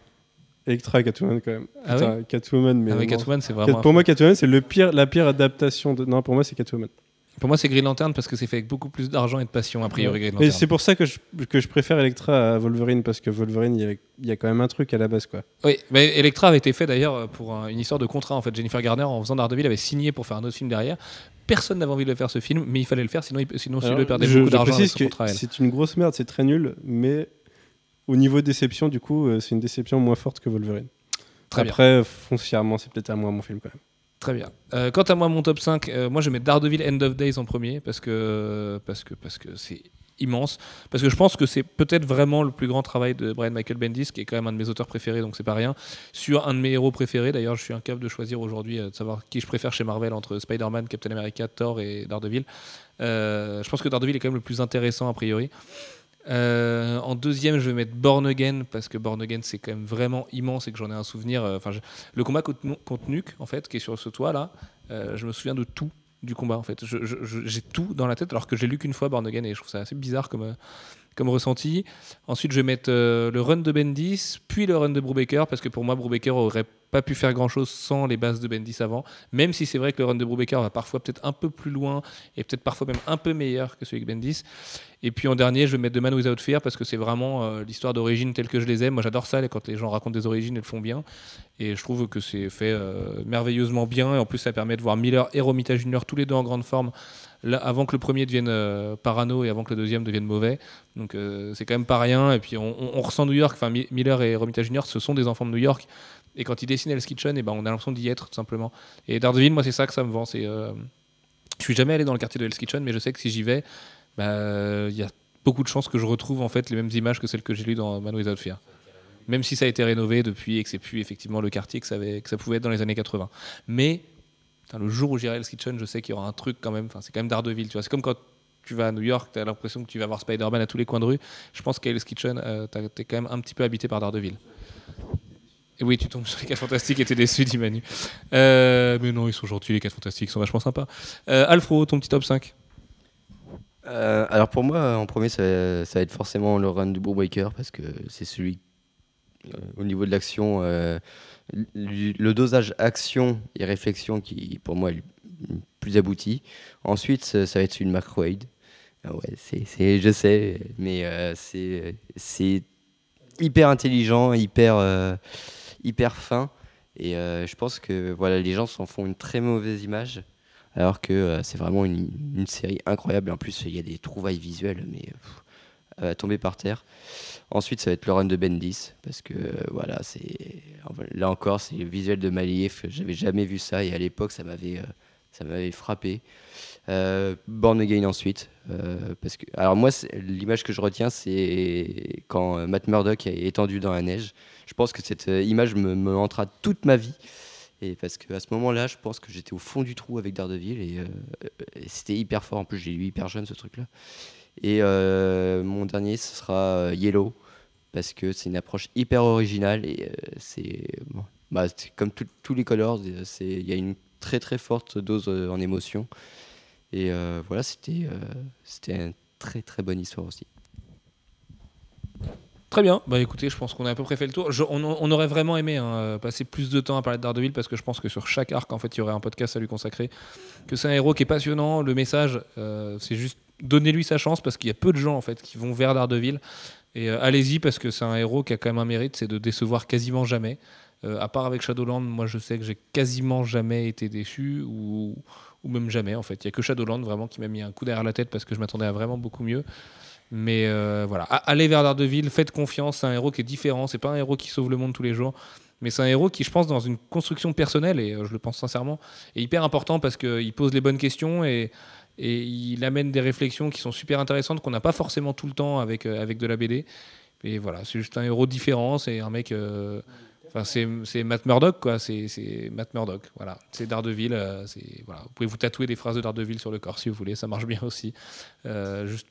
Electra et Catwoman quand même. Ah Putain, Catwoman, mais. Ah ouais. Catwoman, c'est vraiment. Pour moi, Catwoman, c'est le pire, la pire adaptation de. Non, pour moi, c'est Catwoman. Pour moi, c'est Green Lantern parce que c'est fait avec beaucoup plus d'argent et de passion, a priori, Green Et c'est pour ça que je, que je préfère Electra à Wolverine parce que Wolverine, il y, a, il y a quand même un truc à la base, quoi. Oui, mais Electra avait été fait d'ailleurs pour un- une histoire de contrat. En fait, Jennifer Garner, en faisant Daredevil, avait signé pour faire un autre film derrière. Personne n'avait envie de le faire ce film, mais il fallait le faire, sinon, il- sinon celui-là perdait je, beaucoup d'argent c'est une grosse merde, c'est très nul, mais au niveau déception, du coup, euh, c'est une déception moins forte que Wolverine. Très bien. Après, foncièrement, c'est peut-être à moi mon film quand même. Très bien. Euh, quant à moi, mon top 5, euh, moi je mets Daredevil End of Days en premier parce que parce que parce que c'est immense. Parce que je pense que c'est peut-être vraiment le plus grand travail de Brian Michael Bendis, qui est quand même un de mes auteurs préférés, donc c'est pas rien. Sur un de mes héros préférés, d'ailleurs, je suis incapable de choisir aujourd'hui euh, de savoir qui je préfère chez Marvel entre Spider-Man, Captain America, Thor et Daredevil. Je pense que Daredevil est quand même le plus intéressant a priori. Euh, en deuxième, je vais mettre Born Again parce que Born Again c'est quand même vraiment immense et que j'en ai un souvenir. euh, Enfin, le combat contre, Nu- contre Nuke en fait, qui est sur ce toit là, euh, je me souviens de tout du combat en fait. J'ai tout dans la tête alors que j'ai lu qu'une fois Born Again et je trouve ça assez bizarre comme, comme ressenti. Ensuite, je vais mettre le run de Bendis, puis le run de Brubaker parce que pour moi, Brubaker aurait pas pu faire grand chose sans les bases de Bendis avant. Même si c'est vrai que le run de Brubaker va parfois peut-être un peu plus loin et peut-être parfois même un peu meilleur que celui de Bendis. Et puis en dernier, je vais mettre The Man Without Fear parce que c'est vraiment euh, l'histoire d'origine telle que je les aime. Moi, j'adore ça, quand les gens racontent des origines et le font bien. Et je trouve que c'est fait euh, merveilleusement bien. Et en plus, ça permet de voir Miller et Romita Jr. tous les deux en grande forme, avant que le premier devienne euh, parano et avant que le deuxième devienne mauvais. Donc c'est quand même pas rien. Et puis on, on- ressent New York. Enfin, Mi- Miller et Romita Jr. ce sont des enfants de New York. Et quand ils dessinent Hell's Kitchen, et ben, on a l'impression d'y être tout simplement. Et Daredevil, moi, c'est ça que ça me vend. C'est, euh, je suis jamais allé dans le quartier de Hell's Kitchen, mais je sais que si j'y vais, bah, il y a beaucoup de chances que je retrouve en fait les mêmes images que celles que j'ai lues dans Man Without Fear. Même si ça a été rénové depuis et que c'est plus effectivement le quartier que ça, pouvait être dans les années 80. Mais le jour où j'irai à Hell's Kitchen, je sais qu'il y aura un truc quand même. C'est quand même Daredevil. Tu vois, c'est comme quand tu vas à New York, tu as l'impression que tu vas voir Spider-Man à tous les coins de rue. Je pense qu'à Hell's Kitchen, euh, t'as- t'es quand même un petit peu habité par Daredevil. Oui, tu tombes sur les 4 fantastiques et t'es déçu, dit Manu. Euh, mais non, ils sont gentils, les 4 fantastiques, ils sont vachement sympas. Euh, Alfro, ton petit top 5 Euh, alors pour moi, en premier, ça, va être forcément le run du Brubaker parce que c'est celui euh, au niveau de l'action, le, dosage action et réflexion qui, pour moi, est le plus abouti. Ensuite, ça, va être celui de Mark. Ah ouais, c'est, je sais, mais c'est, hyper intelligent, hyper, hyper fin. Et euh, je pense que voilà, les gens s'en font une très mauvaise image. Alors que euh, c'est vraiment une, série incroyable. En plus, il y a des trouvailles visuelles, mais pff, à tomber par terre. Ensuite, ça va être le run de Bendis. Parce que euh, voilà, c'est. Là encore, c'est le visuel de Maliev. J'avais jamais vu ça. Et à l'époque, ça m'avait. euh, ça m'avait frappé. Euh, Born Again ensuite. euh, parce que, alors moi, l'image que je retiens, c'est quand euh, Matt Murdock est étendu dans la neige. Je pense que cette euh, image me, me toute ma vie. Et parce qu'à ce moment-là, je pense que j'étais au fond du trou avec Daredevil. Et, c'était hyper fort. En plus, j'ai lu hyper jeune ce truc-là. Et mon dernier, ce sera Yellow. Parce que c'est une approche hyper originale. Et bah, c'est comme tous les Colors. Il y a une très très forte dose en émotion. Et euh, voilà, c'était euh, c'était une très très bonne histoire aussi. Très bien. Bah écoutez, je pense qu'on a à peu près fait le tour. On, aurait vraiment aimé hein, passer plus de temps à parler de Daredevil parce que je pense que sur chaque arc, en fait, il y aurait un podcast à lui consacrer. Que c'est un héros qui est passionnant. Le message, euh, c'est juste donnez-lui sa chance parce qu'il y a peu de gens en fait qui vont vers Daredevil. Et allez-y parce que c'est un héros qui a quand même un mérite, c'est de décevoir quasiment jamais. À part avec Shadowland, moi je sais que j'ai quasiment jamais été déçu ou, ou même jamais en fait. Il y a que Shadowland vraiment qui m'a mis un coup derrière la tête parce que je m'attendais à vraiment beaucoup mieux. Mais euh, voilà, allez vers Daredevil, faites confiance, c'est un héros qui est différent, c'est pas un héros qui sauve le monde tous les jours, mais c'est un héros qui, je pense, dans une construction personnelle, et euh, je le pense sincèrement, est hyper important parce qu'il pose les bonnes questions et, et il amène des réflexions qui sont super intéressantes qu'on n'a pas forcément tout le temps avec, euh, avec de la BD. Et voilà, c'est juste un héros différent, c'est un mec. C'est Matt Murdock, quoi. C'est Matt Murdock, voilà. C'est Daredevil. euh, voilà. Vous pouvez vous tatouer des phrases de Daredevil sur le corps si vous voulez, ça marche bien aussi. Euh, juste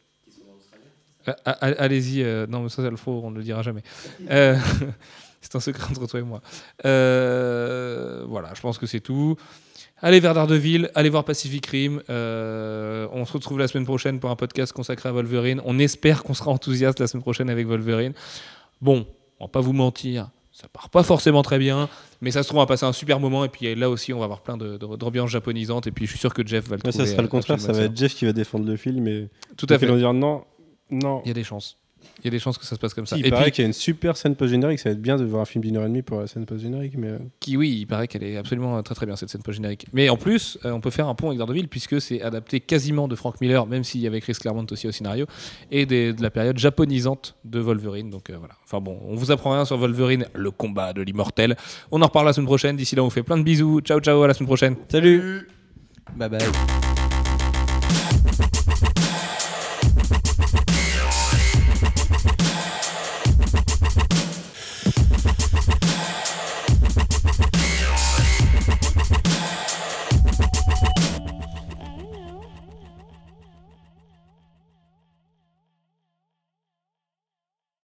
ah, ah, Allez-y, euh, non, mais ça, c'est le faux, on ne le dira jamais. C'est un secret entre toi et moi. Voilà, je pense que c'est tout. Allez vers Daredevil, allez voir Pacific Rim. On se retrouve la semaine prochaine pour un podcast consacré à Wolverine. On espère qu'on sera enthousiaste la semaine prochaine avec Wolverine. Bon, on va pas vous mentir, ça part pas forcément très bien, mais ça se trouve, on va passer un super moment. Et puis là aussi, on va avoir plein d'ambiances japonisantes. Et puis je suis sûr que Jeff va le Ouais, trouver. ça sera le contraire, ça va être Jeff qui va défendre le film et Tout à donc ils fait. vont dire non, non. Il y a des chances. Il y a des chances que ça se passe comme ça. Il et paraît puis, qu'il y a une super scène post-générique, ça va être bien de voir un film d'une heure et demie pour la scène post-générique, mais euh, qui, oui, il paraît qu'elle est absolument euh, très très bien cette scène post-générique. Mais en plus, euh, on peut faire un pont avec Daredevil puisque c'est adapté quasiment de Frank Miller, même s'il y avait Chris Claremont aussi au scénario, et des- de la période japonisante de Wolverine. Donc euh, voilà. Enfin bon, on vous apprend rien sur Wolverine, le combat de l'immortel. On en reparle la semaine prochaine. D'ici là, on vous fait plein de bisous. Ciao ciao, à la semaine prochaine. Salut Bye bye.